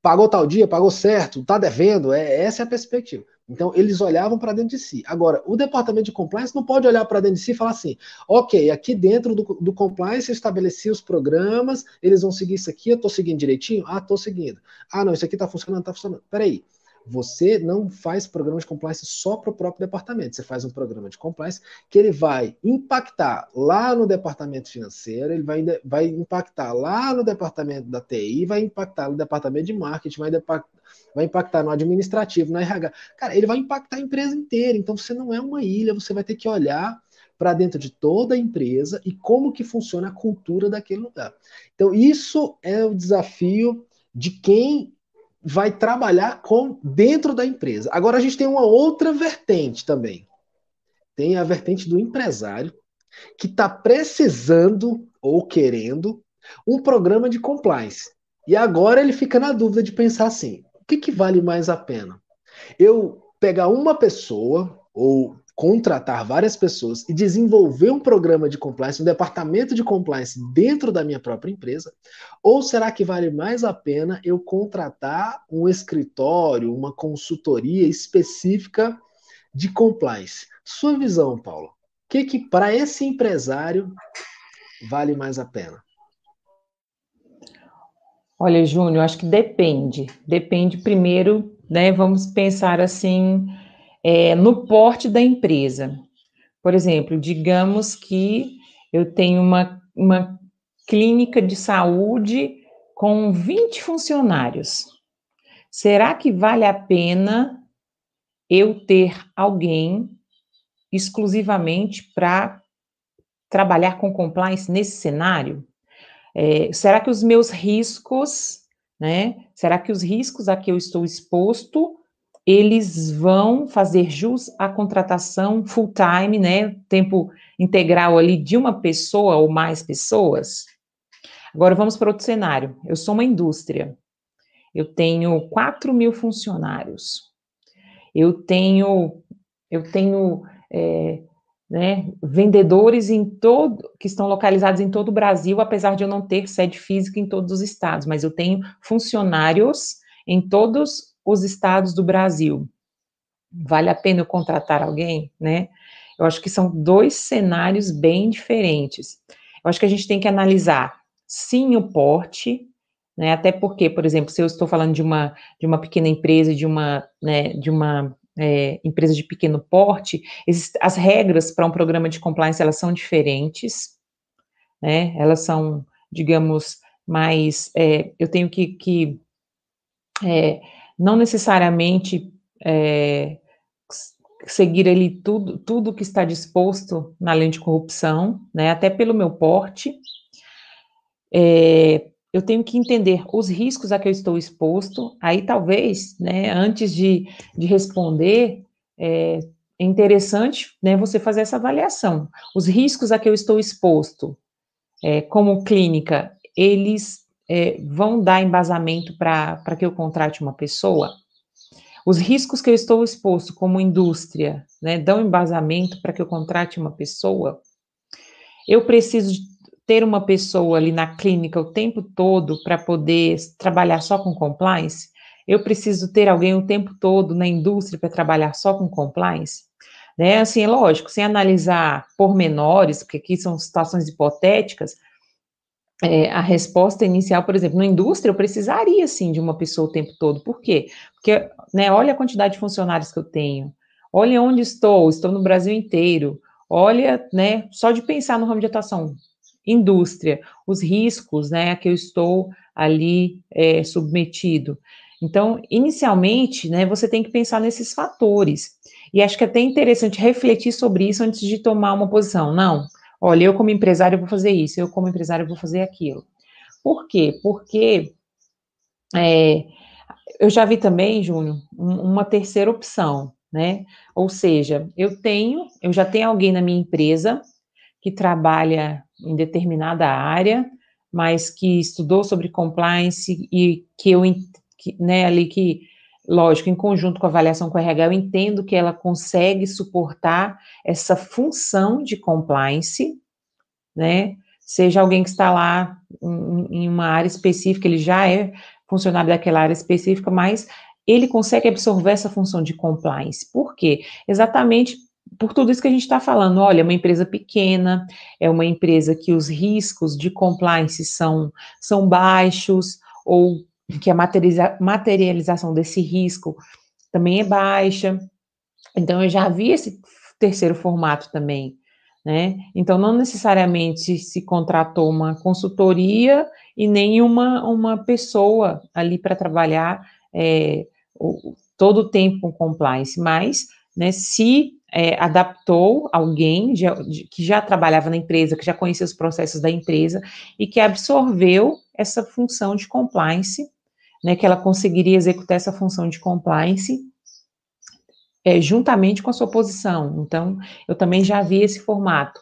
Pagou tal dia? Pagou certo? Tá devendo? É, essa é a perspectiva. Então, eles olhavam para dentro de si. Agora, o departamento de compliance não pode olhar para dentro de si e falar assim: ok, aqui dentro do, do compliance eu estabeleci os programas, eles vão seguir isso aqui, eu estou seguindo direitinho? Ah, estou seguindo. Ah, não, isso aqui está funcionando, está funcionando. Peraí. Você não faz programa de compliance só para o próprio departamento. Você faz um programa de compliance que ele vai impactar lá no departamento financeiro, ele vai, vai impactar lá no departamento da TI, vai impactar no departamento de marketing, vai, vai impactar no administrativo, no RH. Cara, ele vai impactar a empresa inteira. Então você não é uma ilha, você vai ter que olhar para dentro de toda a empresa e como que funciona a cultura daquele lugar. Então isso é o desafio de quem vai trabalhar com dentro da empresa. Agora a gente tem uma outra vertente também. Tem a vertente do empresário que está precisando ou querendo um programa de compliance. E agora ele fica na dúvida de pensar assim: o que, que vale mais a pena? Eu pegar uma pessoa ou contratar várias pessoas e desenvolver um programa de compliance, um departamento de compliance dentro da minha própria empresa? Ou será que vale mais a pena eu contratar um escritório, uma consultoria específica de compliance? Sua visão, Paulo. O que, que para esse empresário vale mais a pena? Olha, Júnior, acho que depende. Depende primeiro, né? Vamos pensar assim é, no porte da empresa. Por exemplo, digamos que eu tenho uma, uma clínica de saúde com 20 funcionários. Será que vale a pena eu ter alguém exclusivamente para trabalhar com compliance nesse cenário? É, será que os meus riscos, né? Será que os riscos a que eu estou exposto eles vão fazer jus à contratação full time, né, tempo integral ali de uma pessoa ou mais pessoas. Agora vamos para outro cenário. Eu sou uma indústria. Eu tenho 4 mil funcionários. Eu tenho, eu tenho é, né, vendedores em todo, que estão localizados em todo o Brasil, apesar de eu não ter sede física em todos os estados, mas eu tenho funcionários em todos os estados do Brasil. Vale a pena eu contratar alguém, né? Eu acho que são dois cenários bem diferentes. Eu acho que a gente tem que analisar, sim, o porte, né? Até porque, por exemplo, se eu estou falando de uma, de uma pequena empresa, de uma, né, de uma é, empresa de pequeno porte, as regras para um programa de compliance, elas são diferentes, né? Elas são, digamos, mais, é, eu tenho que, que é, não necessariamente é, seguir ali tudo, tudo que está disposto na lei de corrupção, né, até pelo meu porte, é, eu tenho que entender os riscos a que eu estou exposto, aí talvez, né, antes de, de responder, é, é interessante, né, você fazer essa avaliação. Os riscos a que eu estou exposto, é, como clínica, eles é, vão dar embasamento para que eu contrate uma pessoa? Os riscos que eu estou exposto como indústria, né, dão embasamento para que eu contrate uma pessoa? Eu preciso ter uma pessoa ali na clínica o tempo todo para poder trabalhar só com compliance? Eu preciso ter alguém o tempo todo na indústria para trabalhar só com compliance? Né? Assim, é lógico, sem analisar pormenores, porque aqui são situações hipotéticas, é, a resposta inicial, por exemplo, na indústria, eu precisaria, sim, de uma pessoa o tempo todo. Por quê? Porque, né, olha a quantidade de funcionários que eu tenho, olha onde estou, estou no Brasil inteiro, olha, né, só de pensar no ramo de atuação, indústria, os riscos, né, a que eu estou ali é, submetido. Então, inicialmente, né, você tem que pensar nesses fatores. E acho que é até interessante refletir sobre isso antes de tomar uma posição. Não, Olha, eu como empresário vou fazer isso, eu como empresário vou fazer aquilo. Por quê? Porque é, eu já vi também, Júnior, uma terceira opção, né? Ou seja, eu tenho, eu já tenho alguém na minha empresa que trabalha em determinada área, mas que estudou sobre compliance e que eu, que, né, ali que lógico, em conjunto com a avaliação com o RH, eu entendo que ela consegue suportar essa função de compliance, né? Seja alguém que está lá em, em uma área específica, ele já é funcionário daquela área específica, mas ele consegue absorver essa função de compliance. Por quê? Exatamente por tudo isso que a gente está falando. Olha, é uma empresa pequena, é uma empresa que os riscos de compliance são, são baixos, ou que a materializa, materialização desse risco também é baixa. Então, eu já vi esse terceiro formato também. Né? Então, não necessariamente se contratou uma consultoria e nem uma, uma pessoa ali para trabalhar é, o, todo o tempo com compliance, mas né, se é, adaptou alguém de, de, que já trabalhava na empresa, que já conhecia os processos da empresa e que absorveu essa função de compliance, né, que ela conseguiria executar essa função de compliance é, juntamente com a sua posição. Então, eu também já vi esse formato.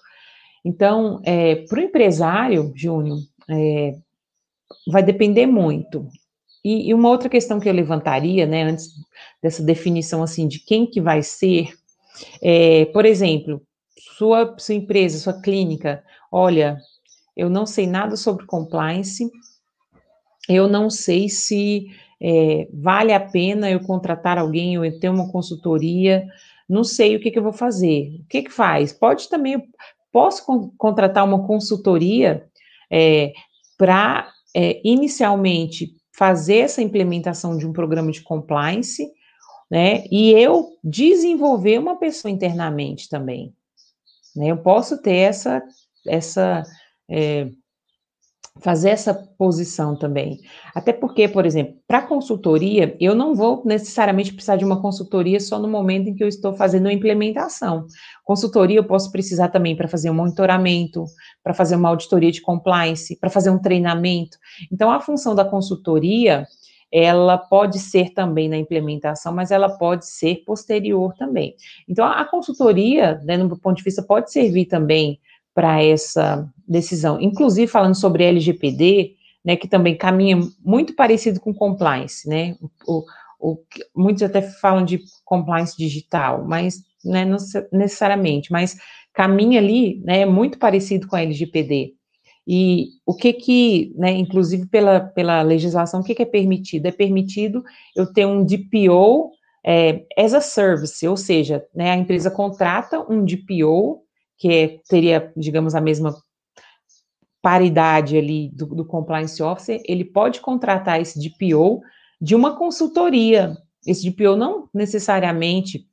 Então, é, para o empresário, Júnior, é, vai depender muito. E, e, uma outra questão que eu levantaria, né, antes dessa definição assim de quem que vai ser, é, por exemplo, sua, sua empresa, sua clínica, olha, eu não sei nada sobre compliance, eu não sei se é, vale a pena eu contratar alguém ou eu ter uma consultoria, não sei o que, que eu vou fazer. O que que faz? Pode também, posso con contratar uma consultoria é, para é, inicialmente fazer essa implementação de um programa de compliance, né? E eu desenvolver uma pessoa internamente também. Né? Eu posso ter essa, essa é, fazer essa posição também. Até porque, por exemplo, para consultoria, eu não vou necessariamente precisar de uma consultoria só no momento em que eu estou fazendo a implementação. Consultoria eu posso precisar também para fazer um monitoramento, para fazer uma auditoria de compliance, para fazer um treinamento. Então, a função da consultoria, ela pode ser também na implementação, mas ela pode ser posterior também. Então, a consultoria, né, no ponto de vista, pode servir também para essa decisão. Inclusive, falando sobre LGPD, né, que também caminha muito parecido com compliance, né, o, o, muitos até falam de compliance digital, mas né, não necessariamente, mas caminha ali, né, muito parecido com a LGPD. E o que que, né, inclusive pela, pela legislação, o que, que é permitido? É permitido eu ter um DPO é, as a service, ou seja, né, a empresa contrata um DPO que teria, digamos, a mesma paridade ali do, do compliance officer, ele pode contratar esse DPO de uma consultoria. Esse DPO não necessariamente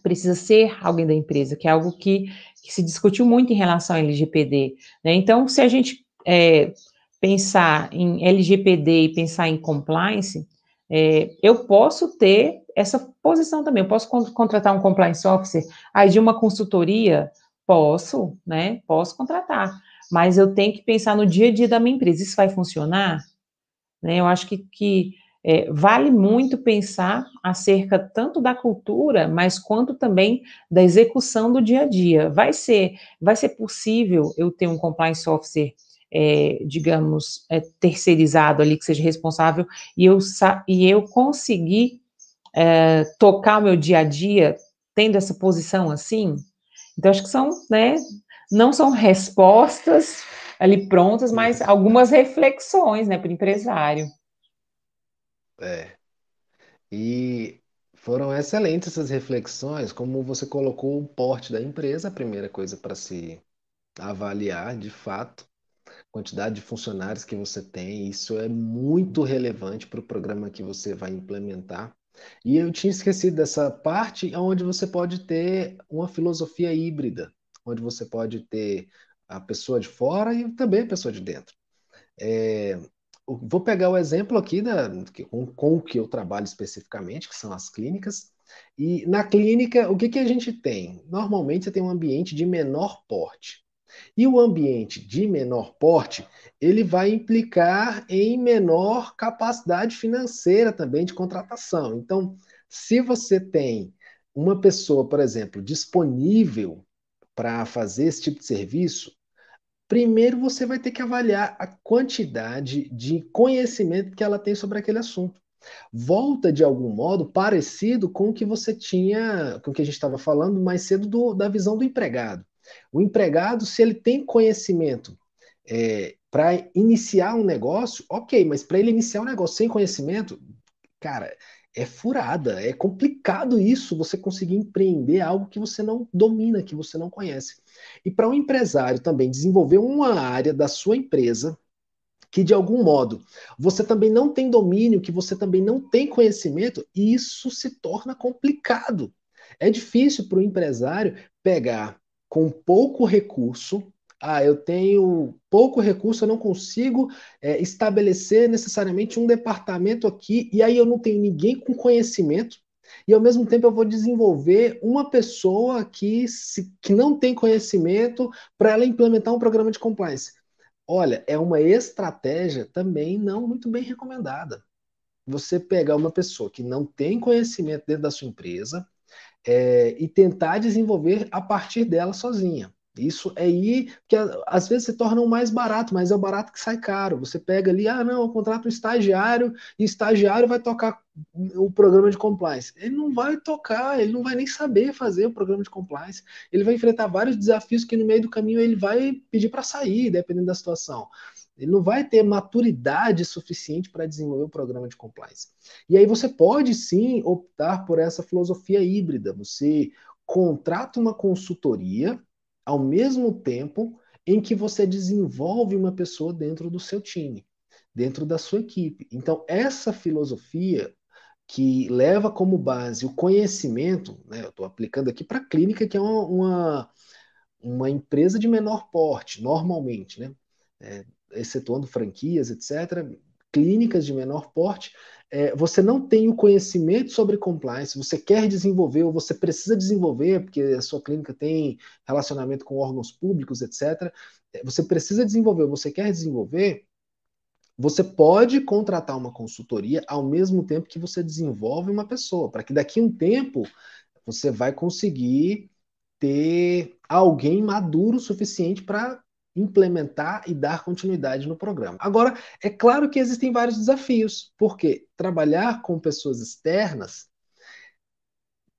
precisa ser alguém da empresa, que é algo que, que se discutiu muito em relação ao LGPD. Né? Então, se a gente é, pensar em LGPD e pensar em compliance, é, eu posso ter essa posição também. Eu posso contratar um compliance officer aí de uma consultoria Posso, né? Posso contratar, mas eu tenho que pensar no dia a dia da minha empresa. Isso vai funcionar? Né? Eu acho que, que é, vale muito pensar acerca tanto da cultura, mas quanto também da execução do dia a dia. Vai ser, vai ser possível eu ter um compliance officer, é, digamos, é, terceirizado ali, que seja responsável, e eu, e eu conseguir é, tocar o meu dia a dia tendo essa posição assim? Então, acho que são, né, não são respostas ali prontas, mas algumas reflexões, né, para o empresário. É. E foram excelentes essas reflexões, como você colocou o porte da empresa, a primeira coisa para se avaliar, de fato, quantidade de funcionários que você tem, isso é muito relevante para o programa que você vai implementar. E eu tinha esquecido dessa parte onde você pode ter uma filosofia híbrida, onde você pode ter a pessoa de fora e também a pessoa de dentro. É, vou pegar o exemplo aqui da, com, com, o que eu trabalho especificamente, que são as clínicas. E na clínica, o que, que a gente tem? Normalmente você tem um ambiente de menor porte. E o ambiente de menor porte, ele vai implicar em menor capacidade financeira também de contratação. Então, se você tem uma pessoa, por exemplo, disponível para fazer esse tipo de serviço, primeiro você vai ter que avaliar a quantidade de conhecimento que ela tem sobre aquele assunto. Volta de algum modo parecido com o que você tinha, com o que a gente estava falando mais cedo do, da visão do empregado. O empregado, se ele tem conhecimento é, para iniciar um negócio, ok, mas para ele iniciar um negócio sem conhecimento, cara, é furada, é complicado isso, você conseguir empreender algo que você não domina, que você não conhece. E para um empresário também desenvolver uma área da sua empresa que de algum modo você também não tem domínio, que você também não tem conhecimento, isso se torna complicado. É difícil para o empresário pegar com pouco recurso. Ah, eu tenho pouco recurso, eu não consigo é, estabelecer necessariamente um departamento aqui, e aí eu não tenho ninguém com conhecimento, e ao mesmo tempo eu vou desenvolver uma pessoa que, se, que não tem conhecimento para ela implementar um programa de compliance. Olha, é uma estratégia também não muito bem recomendada. Você pegar uma pessoa que não tem conhecimento dentro da sua empresa é, e tentar desenvolver a partir dela sozinha. Isso é ir, que às vezes se torna mais barato, mas é o barato que sai caro. Você pega ali, ah, não, eu contrato um estagiário e o estagiário vai tocar o programa de compliance. Ele não vai tocar, ele não vai nem saber fazer o programa de compliance. Ele vai enfrentar vários desafios que no meio do caminho ele vai pedir para sair, dependendo da situação. Ele não vai ter maturidade suficiente para desenvolver o programa de compliance. E aí você pode sim optar por essa filosofia híbrida. Você contrata uma consultoria ao mesmo tempo em que você desenvolve uma pessoa dentro do seu time, dentro da sua equipe. Então, essa filosofia que leva como base o conhecimento, né, eu estou aplicando aqui para a clínica, que é uma, uma, uma, empresa de menor porte, normalmente, né, é, excetuando franquias, etc., clínicas de menor porte, é, você não tem o conhecimento sobre compliance, você quer desenvolver ou você precisa desenvolver, porque a sua clínica tem relacionamento com órgãos públicos, etc. É, você precisa desenvolver você quer desenvolver, você pode contratar uma consultoria ao mesmo tempo que você desenvolve uma pessoa, para que daqui a um tempo você vai conseguir ter alguém maduro o suficiente para implementar e dar continuidade no programa. Agora, é claro que existem vários desafios, porque trabalhar com pessoas externas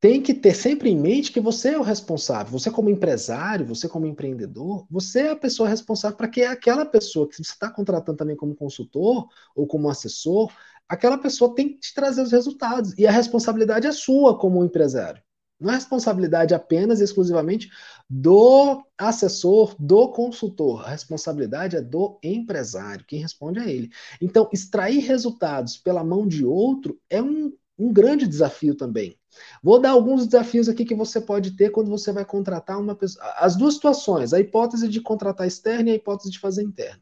tem que ter sempre em mente que você é o responsável. Você, como empresário, você, como empreendedor, você é a pessoa responsável para que aquela pessoa que você está contratando também como consultor ou como assessor, aquela pessoa tem que te trazer os resultados. E a responsabilidade é sua como empresário. Não é responsabilidade apenas e exclusivamente do assessor, do consultor. A responsabilidade é do empresário, quem responde é ele. Então, extrair resultados pela mão de outro é um, um grande desafio também. Vou dar alguns desafios aqui que você pode ter quando você vai contratar uma pessoa. As duas situações, a hipótese de contratar externo e a hipótese de fazer interno.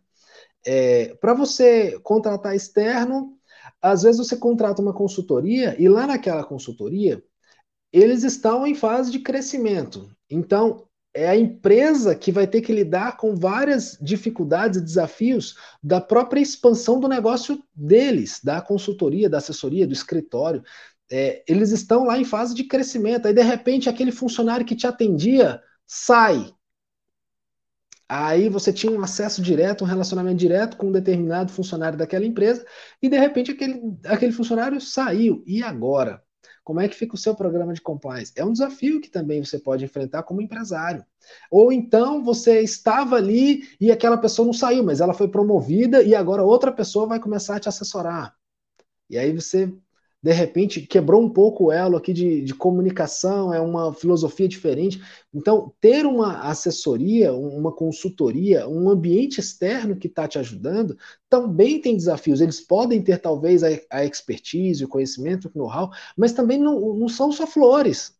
É, Para você contratar externo, às vezes você contrata uma consultoria e lá naquela consultoria eles estão em fase de crescimento. Então, é a empresa que vai ter que lidar com várias dificuldades e desafios da própria expansão do negócio deles, da consultoria, da assessoria, do escritório. É, eles estão lá em fase de crescimento. Aí, de repente, aquele funcionário que te atendia sai. Aí você tinha um acesso direto, um relacionamento direto com um determinado funcionário daquela empresa, e de repente aquele, aquele funcionário saiu. E agora? Como é que fica o seu programa de compliance? É um desafio que também você pode enfrentar como empresário. Ou então você estava ali e aquela pessoa não saiu, mas ela foi promovida e agora outra pessoa vai começar a te assessorar. E aí você de repente quebrou um pouco o elo aqui de, de, comunicação, é uma filosofia diferente. Então, ter uma assessoria, uma consultoria, um ambiente externo que está te ajudando, também tem desafios. Eles podem ter, talvez, a, a expertise, o conhecimento, o know-how, mas também não, não são só flores.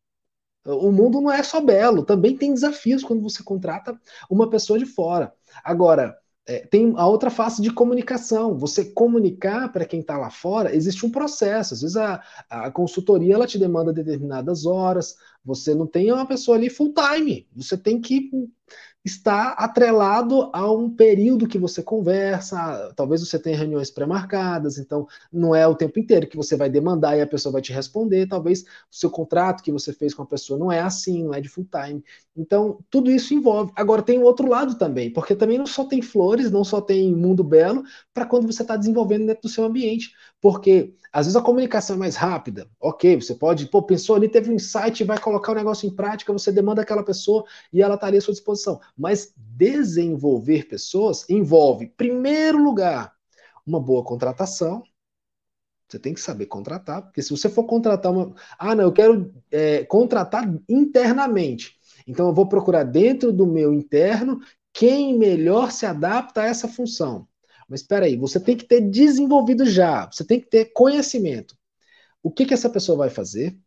O mundo não é só belo, também tem desafios quando você contrata uma pessoa de fora. Agora, é, tem a outra face de comunicação. Você comunicar para quem está lá fora, existe um processo. Às vezes a, a consultoria ela te demanda determinadas horas, Você não tem uma pessoa ali full time. Você tem que está atrelado a um período que você conversa, talvez você tenha reuniões pré-marcadas, então não é o tempo inteiro que você vai demandar e a pessoa vai te responder, talvez o seu contrato que você fez com a pessoa não é assim, não é de full time. Então, tudo isso envolve. Agora tem o outro lado também, porque também não só tem flores, não só tem mundo belo, para quando você está desenvolvendo dentro do seu ambiente, porque às vezes a comunicação é mais rápida, ok, você pode, pô, pensou ali, teve um insight, vai colocar o negócio em prática, você demanda aquela pessoa e ela está ali à sua disposição. Mas desenvolver pessoas envolve, em primeiro lugar, uma boa contratação. Você tem que saber contratar, porque se você for contratar uma. Ah, não, eu quero é, contratar internamente. Então eu vou procurar dentro do meu interno quem melhor se adapta a essa função. Mas espera aí, você tem que ter desenvolvido já, você tem que ter conhecimento. O que, que essa pessoa vai fazer?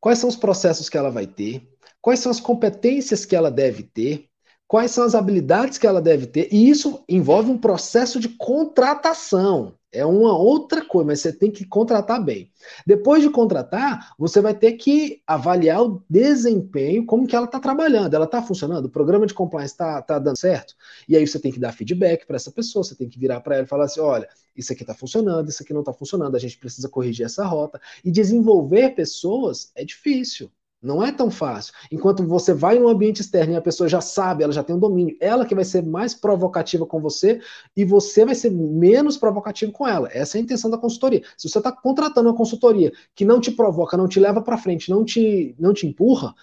Quais são os processos que ela vai ter? Quais são as competências que ela deve ter, quais são as habilidades que ela deve ter, e isso envolve um processo de contratação. É uma outra coisa, mas você tem que contratar bem. Depois de contratar, você vai ter que avaliar o desempenho, como que ela está trabalhando, ela está funcionando, o programa de compliance está tá dando certo. E aí você tem que dar feedback para essa pessoa, você tem que virar para ela e falar assim: olha, isso aqui está funcionando, isso aqui não está funcionando, a gente precisa corrigir essa rota. E desenvolver pessoas é difícil. Não é tão fácil. Enquanto você vai no ambiente externo e a pessoa já sabe, ela já tem um domínio, ela que vai ser mais provocativa com você e você vai ser menos provocativo com ela. Essa é a intenção da consultoria. Se você está contratando uma consultoria que não te provoca, não te leva para frente, não te, não te empurra,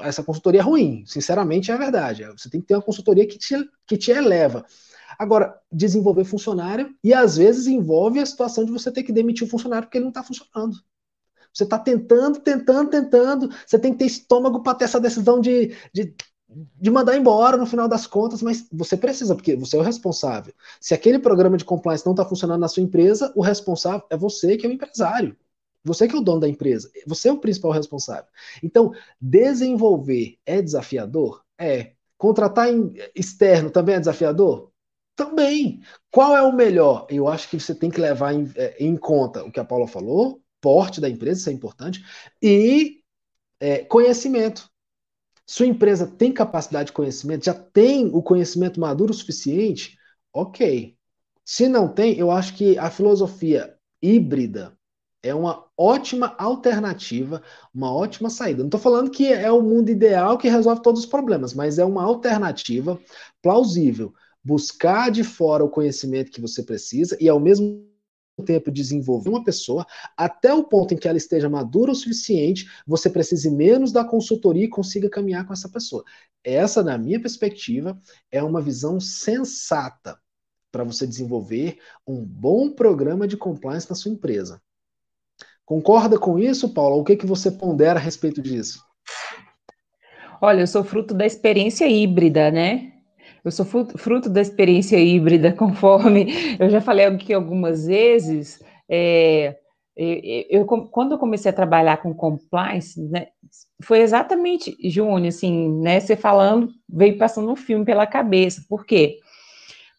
essa consultoria é ruim. Sinceramente, é a verdade. Você tem que ter uma consultoria que te, que te eleva. Agora, desenvolver funcionário e às vezes envolve a situação de você ter que demitir o funcionário porque ele não está funcionando. Você está tentando, tentando, tentando. Você tem que ter estômago para ter essa decisão de, de, de mandar embora no final das contas, mas você precisa, porque você é o responsável. Se aquele programa de compliance não está funcionando na sua empresa, o responsável é você que é o empresário. Você que é o dono da empresa. Você é o principal responsável. Então, desenvolver é desafiador? É. Contratar externo também é desafiador? Também. Qual é o melhor? Eu acho que você tem que levar em, é, em conta o que a Paula falou, porte da empresa, isso é importante, e é, conhecimento. Sua empresa tem capacidade de conhecimento, já tem o conhecimento maduro o suficiente, ok. Se não tem, eu acho que a filosofia híbrida é uma ótima alternativa, uma ótima saída. Não estou falando que é o mundo ideal que resolve todos os problemas, mas é uma alternativa plausível. Buscar de fora o conhecimento que você precisa e, ao mesmo tempo desenvolver uma pessoa até o ponto em que ela esteja madura o suficiente, você precise menos da consultoria e consiga caminhar com essa pessoa. Essa, na minha perspectiva, é uma visão sensata para você desenvolver um bom programa de compliance na sua empresa. Concorda com isso, Paula? O que, que você pondera a respeito disso? Olha, eu sou fruto da experiência híbrida, né? Eu sou fruto da experiência híbrida, conforme eu já falei aqui algumas vezes. É, eu, quando eu comecei a trabalhar com compliance, né, foi exatamente, Júnior, assim, né, você falando, veio passando um filme pela cabeça. Por quê?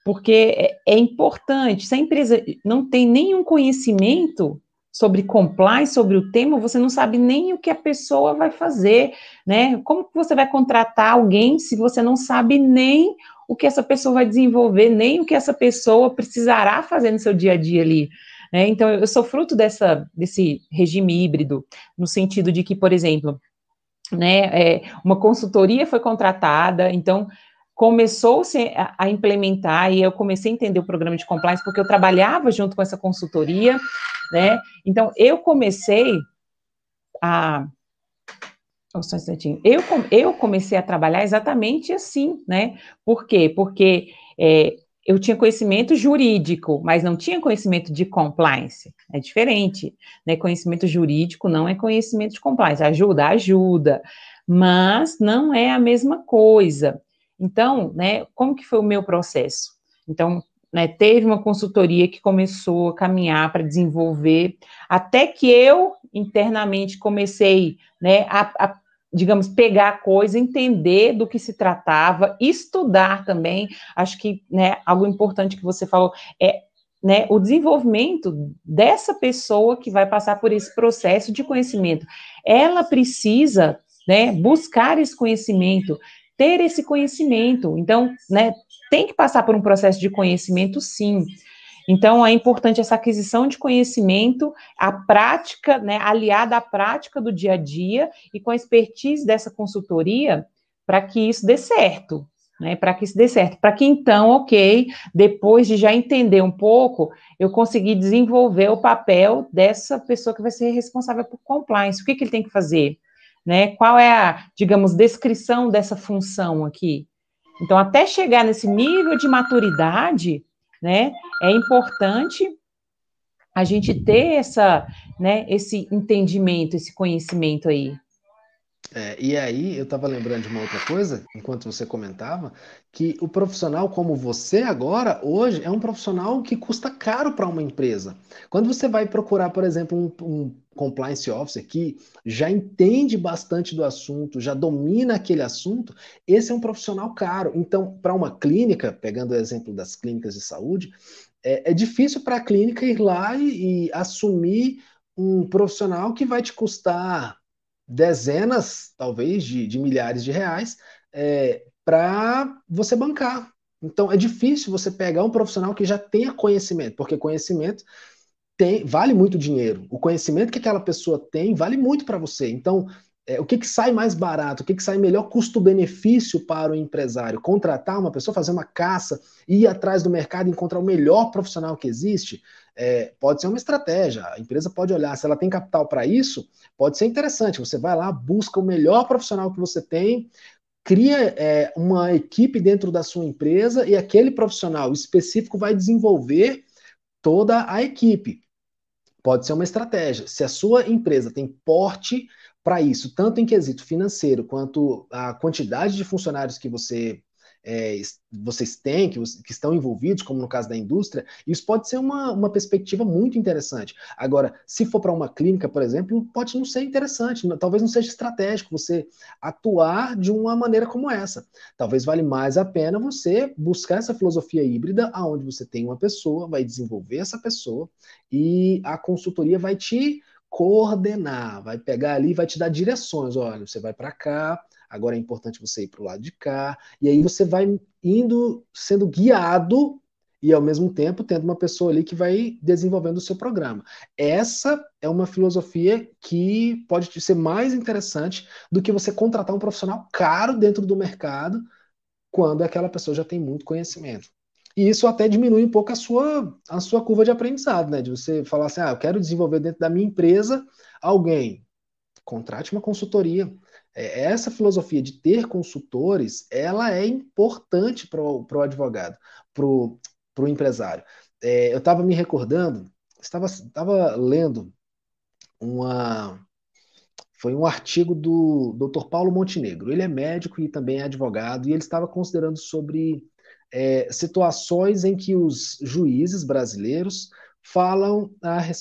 Porque é, é importante, se a empresa não tem nenhum conhecimento sobre compliance, sobre o tema, você não sabe nem o que a pessoa vai fazer, né? Como que você vai contratar alguém se você não sabe nem o que essa pessoa vai desenvolver, nem o que essa pessoa precisará fazer no seu dia a dia ali. Né? Então, eu sou fruto dessa, desse regime híbrido, no sentido de que, por exemplo, né, é, uma consultoria foi contratada, então começou-se a, implementar e eu comecei a entender o programa de compliance porque eu trabalhava junto com essa consultoria, né? Então eu comecei a só um instantinho. Eu, eu comecei a trabalhar exatamente assim, né? Por quê? Porque é, eu tinha conhecimento jurídico, mas não tinha conhecimento de compliance. É diferente, né? Conhecimento jurídico não é conhecimento de compliance. Ajuda, ajuda, mas não é a mesma coisa. Então, né? Como que foi o meu processo? Então, né, teve uma consultoria que começou a caminhar para desenvolver, até que eu internamente comecei né, a, a digamos, pegar a coisa, entender do que se tratava, estudar também. Acho que né, algo importante que você falou é né, o desenvolvimento dessa pessoa que vai passar por esse processo de conhecimento. Ela precisa né, buscar esse conhecimento, ter esse conhecimento. Então, né, tem que passar por um processo de conhecimento, sim. Então, é importante essa aquisição de conhecimento, a prática, né, aliada à prática do dia a dia e com a expertise dessa consultoria, para que isso dê certo, né, para que isso dê certo. Para que então, ok, depois de já entender um pouco, eu conseguir desenvolver o papel dessa pessoa que vai ser responsável por compliance. O que, que ele tem que fazer? Né? Qual é a, digamos, descrição dessa função aqui? Então, até chegar nesse nível de maturidade, né, é importante a gente ter essa, né, esse entendimento, esse conhecimento aí. É, e aí, eu estava lembrando de uma outra coisa, enquanto você comentava, que o profissional como você agora, hoje, é um profissional que custa caro para uma empresa. Quando você vai procurar, por exemplo, um, um compliance officer que já entende bastante do assunto, já domina aquele assunto, esse é um profissional caro. Então, para uma clínica, pegando o exemplo das clínicas de saúde, é, é difícil para a clínica ir lá e, e assumir um profissional que vai te custar dezenas, talvez, de, de milhares de reais é, para você bancar. Então, é difícil você pegar um profissional que já tenha conhecimento, porque conhecimento tem, vale muito dinheiro. O conhecimento que aquela pessoa tem vale muito para você. Então, é, o que, que sai mais barato, o que, que sai melhor custo-benefício para o empresário? Contratar uma pessoa, fazer uma caça, ir atrás do mercado, encontrar o melhor profissional que existe, é, pode ser uma estratégia. A empresa pode olhar, se ela tem capital para isso, pode ser interessante. Você vai lá, busca o melhor profissional que você tem, cria é, uma equipe dentro da sua empresa e aquele profissional específico vai desenvolver toda a equipe. Pode ser uma estratégia. Se a sua empresa tem porte para isso, tanto em quesito financeiro quanto a quantidade de funcionários que você é, vocês têm, que, que, estão envolvidos, como no caso da indústria, isso pode ser uma, uma perspectiva muito interessante. Agora, se for para uma clínica, por exemplo, pode não ser interessante, talvez não seja estratégico você atuar de uma maneira como essa. Talvez vale mais a pena você buscar essa filosofia híbrida, aonde você tem uma pessoa, vai desenvolver essa pessoa e a consultoria vai te coordenar, vai pegar ali, vai te dar direções. Olha, você vai para cá, agora é importante você ir para o lado de cá, e aí você vai indo, sendo guiado e ao mesmo tempo tendo uma pessoa ali que vai desenvolvendo o seu programa. Essa é uma filosofia que pode ser mais interessante do que você contratar um profissional caro dentro do mercado quando aquela pessoa já tem muito conhecimento. E isso até diminui um pouco a sua, a sua curva de aprendizado, né? De você falar assim, ah, eu quero desenvolver dentro da minha empresa alguém. Contrate uma consultoria. É, essa filosofia de ter consultores, ela é importante para o advogado, para o empresário. É, eu estava me recordando, estava, estava lendo uma, foi um artigo do Dr. Paulo Montenegro. Ele é médico e também é advogado, e ele estava considerando sobre é, situações em que os juízes brasileiros falam,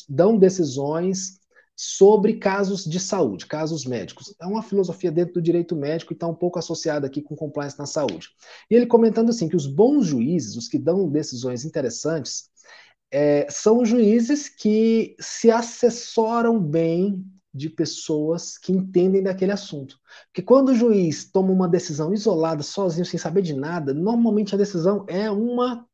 dão decisões sobre casos de saúde, casos médicos. É uma filosofia dentro do direito médico e está um pouco associada aqui com compliance na saúde. E ele comentando assim que os bons juízes, os que dão decisões interessantes, é, são juízes que se assessoram bem de pessoas que entendem daquele assunto. Porque quando o juiz toma uma decisão isolada, sozinho, sem saber de nada, normalmente a decisão é uma.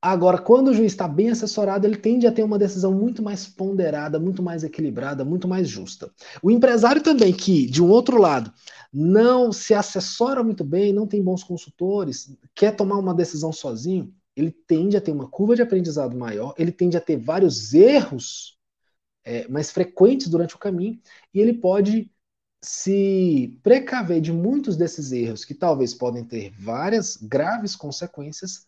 Agora, quando o juiz está bem assessorado, ele tende a ter uma decisão muito mais ponderada, muito mais equilibrada, muito mais justa. O empresário também, que, de um outro lado, não se assessora muito bem, não tem bons consultores, quer tomar uma decisão sozinho, ele tende a ter uma curva de aprendizado maior, ele tende a ter vários erros é, mais frequentes durante o caminho, e ele pode se precaver de muitos desses erros que talvez podem ter várias graves consequências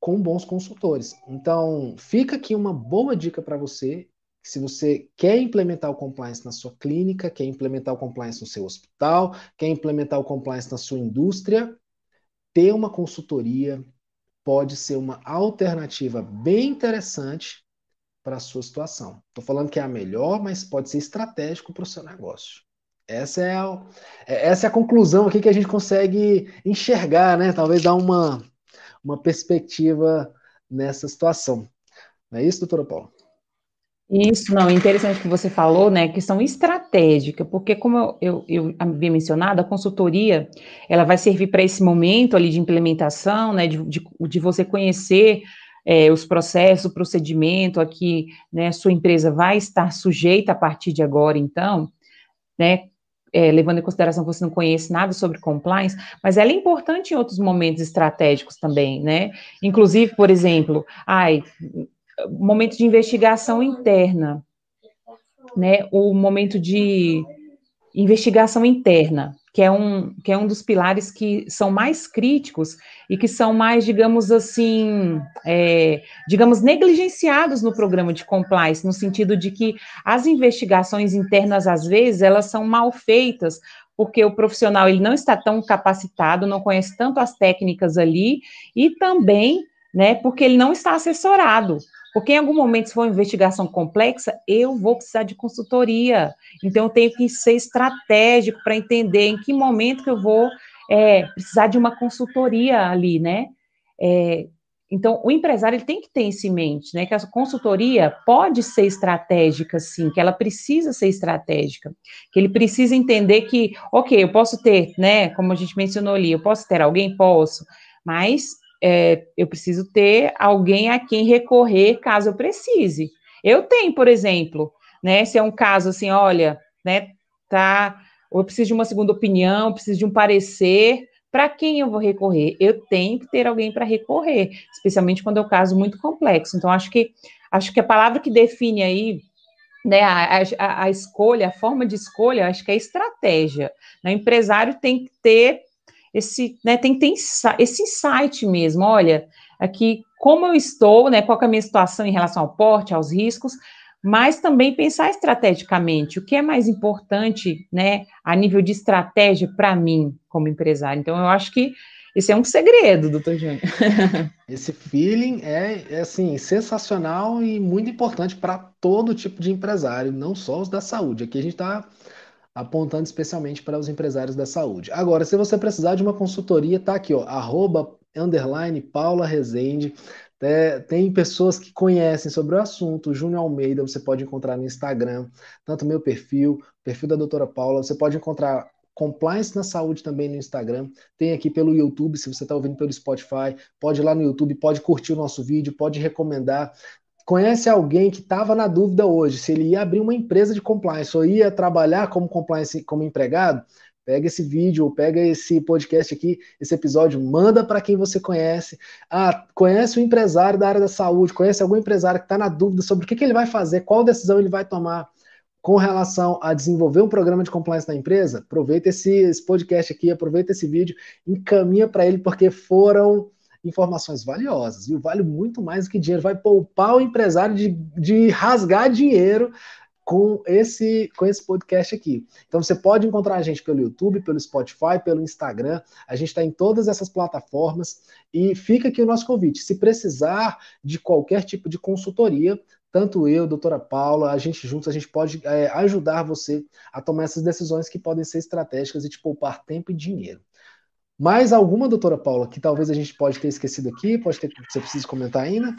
com bons consultores. Então, fica aqui uma boa dica para você. Se você quer implementar o compliance na sua clínica, quer implementar o compliance no seu hospital, quer implementar o compliance na sua indústria, ter uma consultoria pode ser uma alternativa bem interessante para a sua situação. Estou falando que é a melhor, mas pode ser estratégico para o seu negócio. Essa é, a, é, essa é a conclusão aqui que a gente consegue enxergar, né? Talvez dar uma, uma perspectiva nessa situação. Não é isso, doutora Paula? Isso, não, interessante que você falou, né, questão estratégica, porque como eu, eu, eu havia mencionado, a consultoria, ela vai servir para esse momento ali de implementação, né, de, de, de você conhecer é, os processos, o procedimento a que, né, sua empresa vai estar sujeita a partir de agora, então, né, é, levando em consideração que você não conhece nada sobre compliance, mas ela é importante em outros momentos estratégicos também, né, inclusive, por exemplo, ai, momento de investigação interna, né? O momento de investigação interna, que é um, que é um dos pilares que são mais críticos e que são mais, digamos assim, é, digamos, negligenciados no programa de compliance, no sentido de que as investigações internas, às vezes, elas são mal feitas, porque o profissional ele não está tão capacitado, não conhece tanto as técnicas ali, e também, né, porque ele não está assessorado. Porque em algum momento, se for uma investigação complexa, eu vou precisar de consultoria. Então, eu tenho que ser estratégico para entender em que momento que eu vou é, precisar de uma consultoria ali, né? É, então, o empresário ele tem que ter isso em mente, né? Que a consultoria pode ser estratégica, sim, que ela precisa ser estratégica, que ele precisa entender que, ok, eu posso ter, né? Como a gente mencionou ali, eu posso ter alguém, posso, mas é, eu preciso ter alguém a quem recorrer caso eu precise. Eu tenho, por exemplo, né? Se é um caso assim, olha, né? Tá, eu preciso de uma segunda opinião, preciso de um parecer. Para quem eu vou recorrer? Eu tenho que ter alguém para recorrer, especialmente quando é um caso muito complexo. Então, acho que acho que a palavra que define aí né, a, a, a escolha, a forma de escolha, acho que é estratégia. O empresário tem que ter esse, né, tem que ter esse insight mesmo, olha, aqui como eu estou, né, qual é a minha situação em relação ao porte, aos riscos, mas também pensar estrategicamente, o que é mais importante, né, a nível de estratégia para mim como empresário. Então, eu acho que esse é um segredo, doutor Júnior. Esse feeling é, é, assim, sensacional e muito importante para todo tipo de empresário, não só os da saúde. Aqui a gente está apontando especialmente para os empresários da saúde. Agora, se você precisar de uma consultoria, tá aqui, ó, arroba, underline, Paula Rezende. É, tem pessoas que conhecem sobre o assunto, Júnior Almeida, você pode encontrar no Instagram, tanto meu perfil, perfil da doutora Paula, você pode encontrar Compliance na Saúde também no Instagram, tem aqui pelo YouTube, se você está ouvindo pelo Spotify, pode ir lá no YouTube, pode curtir o nosso vídeo, pode recomendar, conhece alguém que estava na dúvida hoje se ele ia abrir uma empresa de compliance ou ia trabalhar como compliance como empregado, pega esse vídeo, pega esse podcast aqui, esse episódio, manda para quem você conhece. Ah, conhece o empresário da área da saúde, conhece algum empresário que está na dúvida sobre o que, que ele vai fazer, qual decisão ele vai tomar com relação a desenvolver um programa de compliance na empresa. Aproveita esse, esse podcast aqui, aproveita esse vídeo, encaminha para ele, porque foram informações valiosas, viu? Vale muito mais do que dinheiro. Vai poupar o empresário de, de rasgar dinheiro com esse, com esse podcast aqui. Então você pode encontrar a gente pelo YouTube, pelo Spotify, pelo Instagram. A gente está em todas essas plataformas e fica aqui o nosso convite. Se precisar de qualquer tipo de consultoria, tanto eu, doutora Paula, a gente juntos, a gente pode é, ajudar você a tomar essas decisões que podem ser estratégicas e te poupar tempo e dinheiro. Mais alguma, doutora Paula, que talvez a gente pode ter esquecido aqui? Pode ter que você precisa comentar ainda?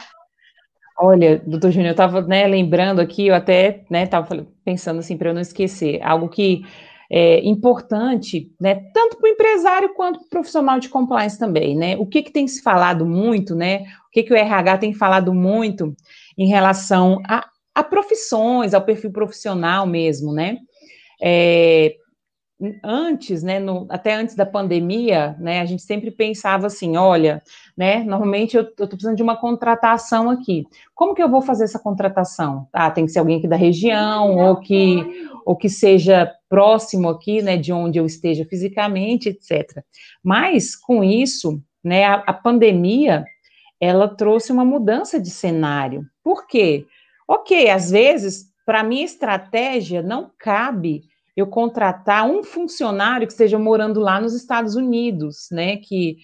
Olha, doutor Júnior, eu estava né, lembrando aqui, eu até estava né, pensando assim, para eu não esquecer, algo que é importante, né, tanto para o empresário quanto para o profissional de compliance também, né? O que, que tem se falado muito, né? O que, que o RH tem falado muito em relação a, a profissões, ao perfil profissional mesmo, né? É, antes, né, no, até antes da pandemia, né, a gente sempre pensava assim, olha, né, normalmente eu estou precisando de uma contratação aqui. Como que eu vou fazer essa contratação? Ah, tem que ser alguém aqui da região, ou que, ou que seja próximo aqui, né, de onde eu esteja fisicamente, etc. Mas, com isso, né, a, a pandemia, ela trouxe uma mudança de cenário. Por quê? Ok, às vezes, para minha estratégia, não cabe eu contratar um funcionário que esteja morando lá nos Estados Unidos, né? Que,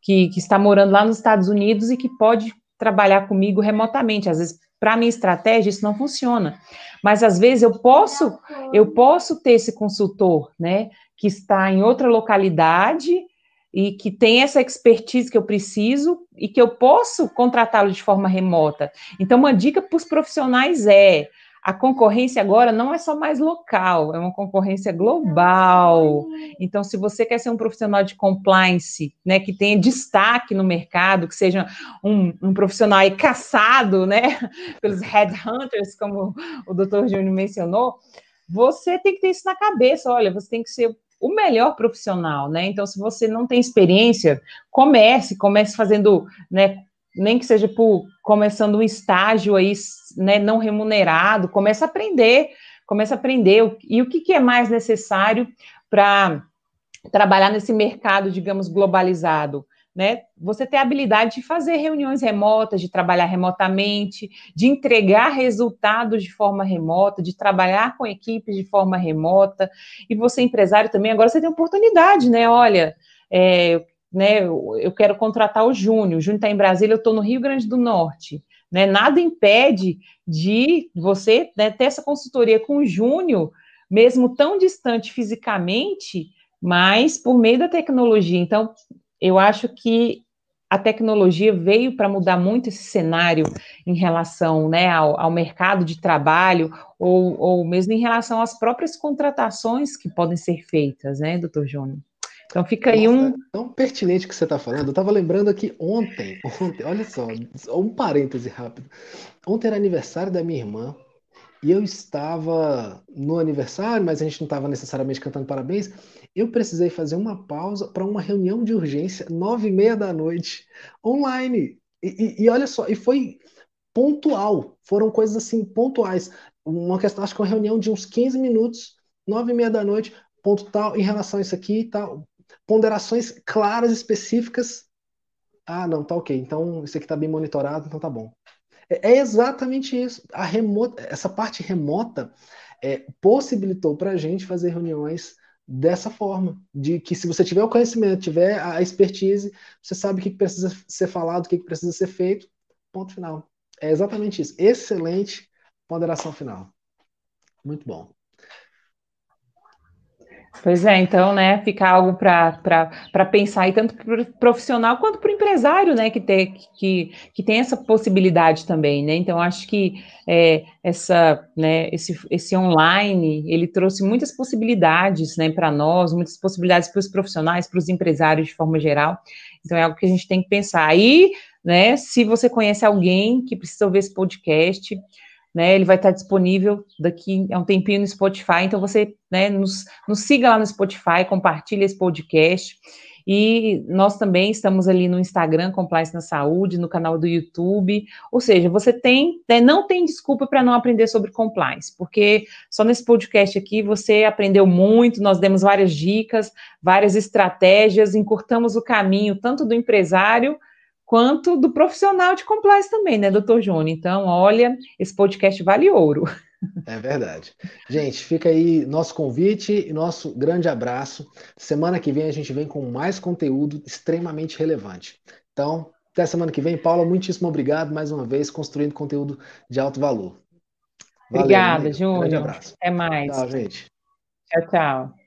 que, que está morando lá nos Estados Unidos e que pode trabalhar comigo remotamente. Às vezes, para minha estratégia, isso não funciona. Mas às vezes eu posso, eu posso ter esse consultor, né? Que está em outra localidade, e que tem essa expertise que eu preciso e que eu posso contratá-lo de forma remota. Então, uma dica para os profissionais é: a concorrência agora não é só mais local, é uma concorrência global. Então, se você quer ser um profissional de compliance, né, que tenha destaque no mercado, que seja um, um profissional aí caçado, né, pelos headhunters, como o doutor Júnior mencionou, você tem que ter isso na cabeça. Olha, você tem que ser o melhor profissional, né? Então, se você não tem experiência, comece, comece fazendo, né? Nem que seja por começando um estágio aí, né, não remunerado, comece a aprender, comece a aprender. E o que, que é mais necessário para trabalhar nesse mercado, digamos, globalizado? né? Você ter a habilidade de fazer reuniões remotas, de trabalhar remotamente, de entregar resultados de forma remota, de trabalhar com equipes de forma remota. E você, empresário, também, agora você tem oportunidade, né? Olha, é, né, eu quero contratar o Júnior, o Júnior está em Brasília, eu estou no Rio Grande do Norte. Né? Nada impede de você né, ter essa consultoria com o Júnior, mesmo tão distante fisicamente, mas por meio da tecnologia. Então, eu acho que a tecnologia veio para mudar muito esse cenário em relação né, ao, ao mercado de trabalho, ou, ou, mesmo em relação às próprias contratações que podem ser feitas, né, doutor Júnior? Então fica aí Nossa, um. É tão pertinente que você está falando. Eu estava lembrando aqui ontem, ontem, olha só, um parêntese rápido. Ontem era aniversário da minha irmã, e eu estava no aniversário, mas a gente não estava necessariamente cantando parabéns. Eu precisei fazer uma pausa para uma reunião de urgência, nove e meia da noite, online. E, e, e, olha só, e foi pontual, foram coisas assim pontuais. Uma questão, acho que uma reunião de uns 15 minutos, nove e meia da noite, ponto tal, em relação a isso aqui e tal. Ponderações claras, específicas. Ah, não, tá ok. Então, isso aqui está bem monitorado, então tá bom. É, é exatamente isso. A remota, essa parte remota é, possibilitou para a gente fazer reuniões dessa forma, de que se você tiver o conhecimento, tiver a expertise, você sabe o que precisa ser falado, o que precisa ser feito, ponto final. É exatamente isso. Excelente ponderação final. Muito bom. Pois é, então, né, fica algo para pensar, e tanto para o profissional quanto para o empresário, né, que tem, que, que tem essa possibilidade também, né, então acho que é, essa, né, esse, esse online, ele trouxe muitas possibilidades, né, para nós, muitas possibilidades para os profissionais, para os empresários de forma geral, então é algo que a gente tem que pensar. Aí, né, se você conhece alguém que precisa ouvir esse podcast, né? Ele vai estar disponível daqui a um tempinho no Spotify, então você né, nos, nos siga lá no Spotify, compartilhe esse podcast. E nós também estamos ali no Instagram, Compliance na Saúde, no canal do YouTube. Ou seja, você tem, né, não tem desculpa para não aprender sobre compliance, porque só nesse podcast aqui você aprendeu muito, nós demos várias dicas, várias estratégias, encurtamos o caminho tanto do empresário quanto do profissional de compliance também, né, doutor Júnior? Então, olha, esse podcast vale ouro. É verdade. Gente, fica aí nosso convite e nosso grande abraço. Semana que vem a gente vem com mais conteúdo extremamente relevante. Então, até semana que vem. Paula, muitíssimo obrigado mais uma vez, construindo conteúdo de alto valor. Valeu, Obrigada, Júnior. Grande abraço. Até mais. Tchau, gente. Tchau, tchau.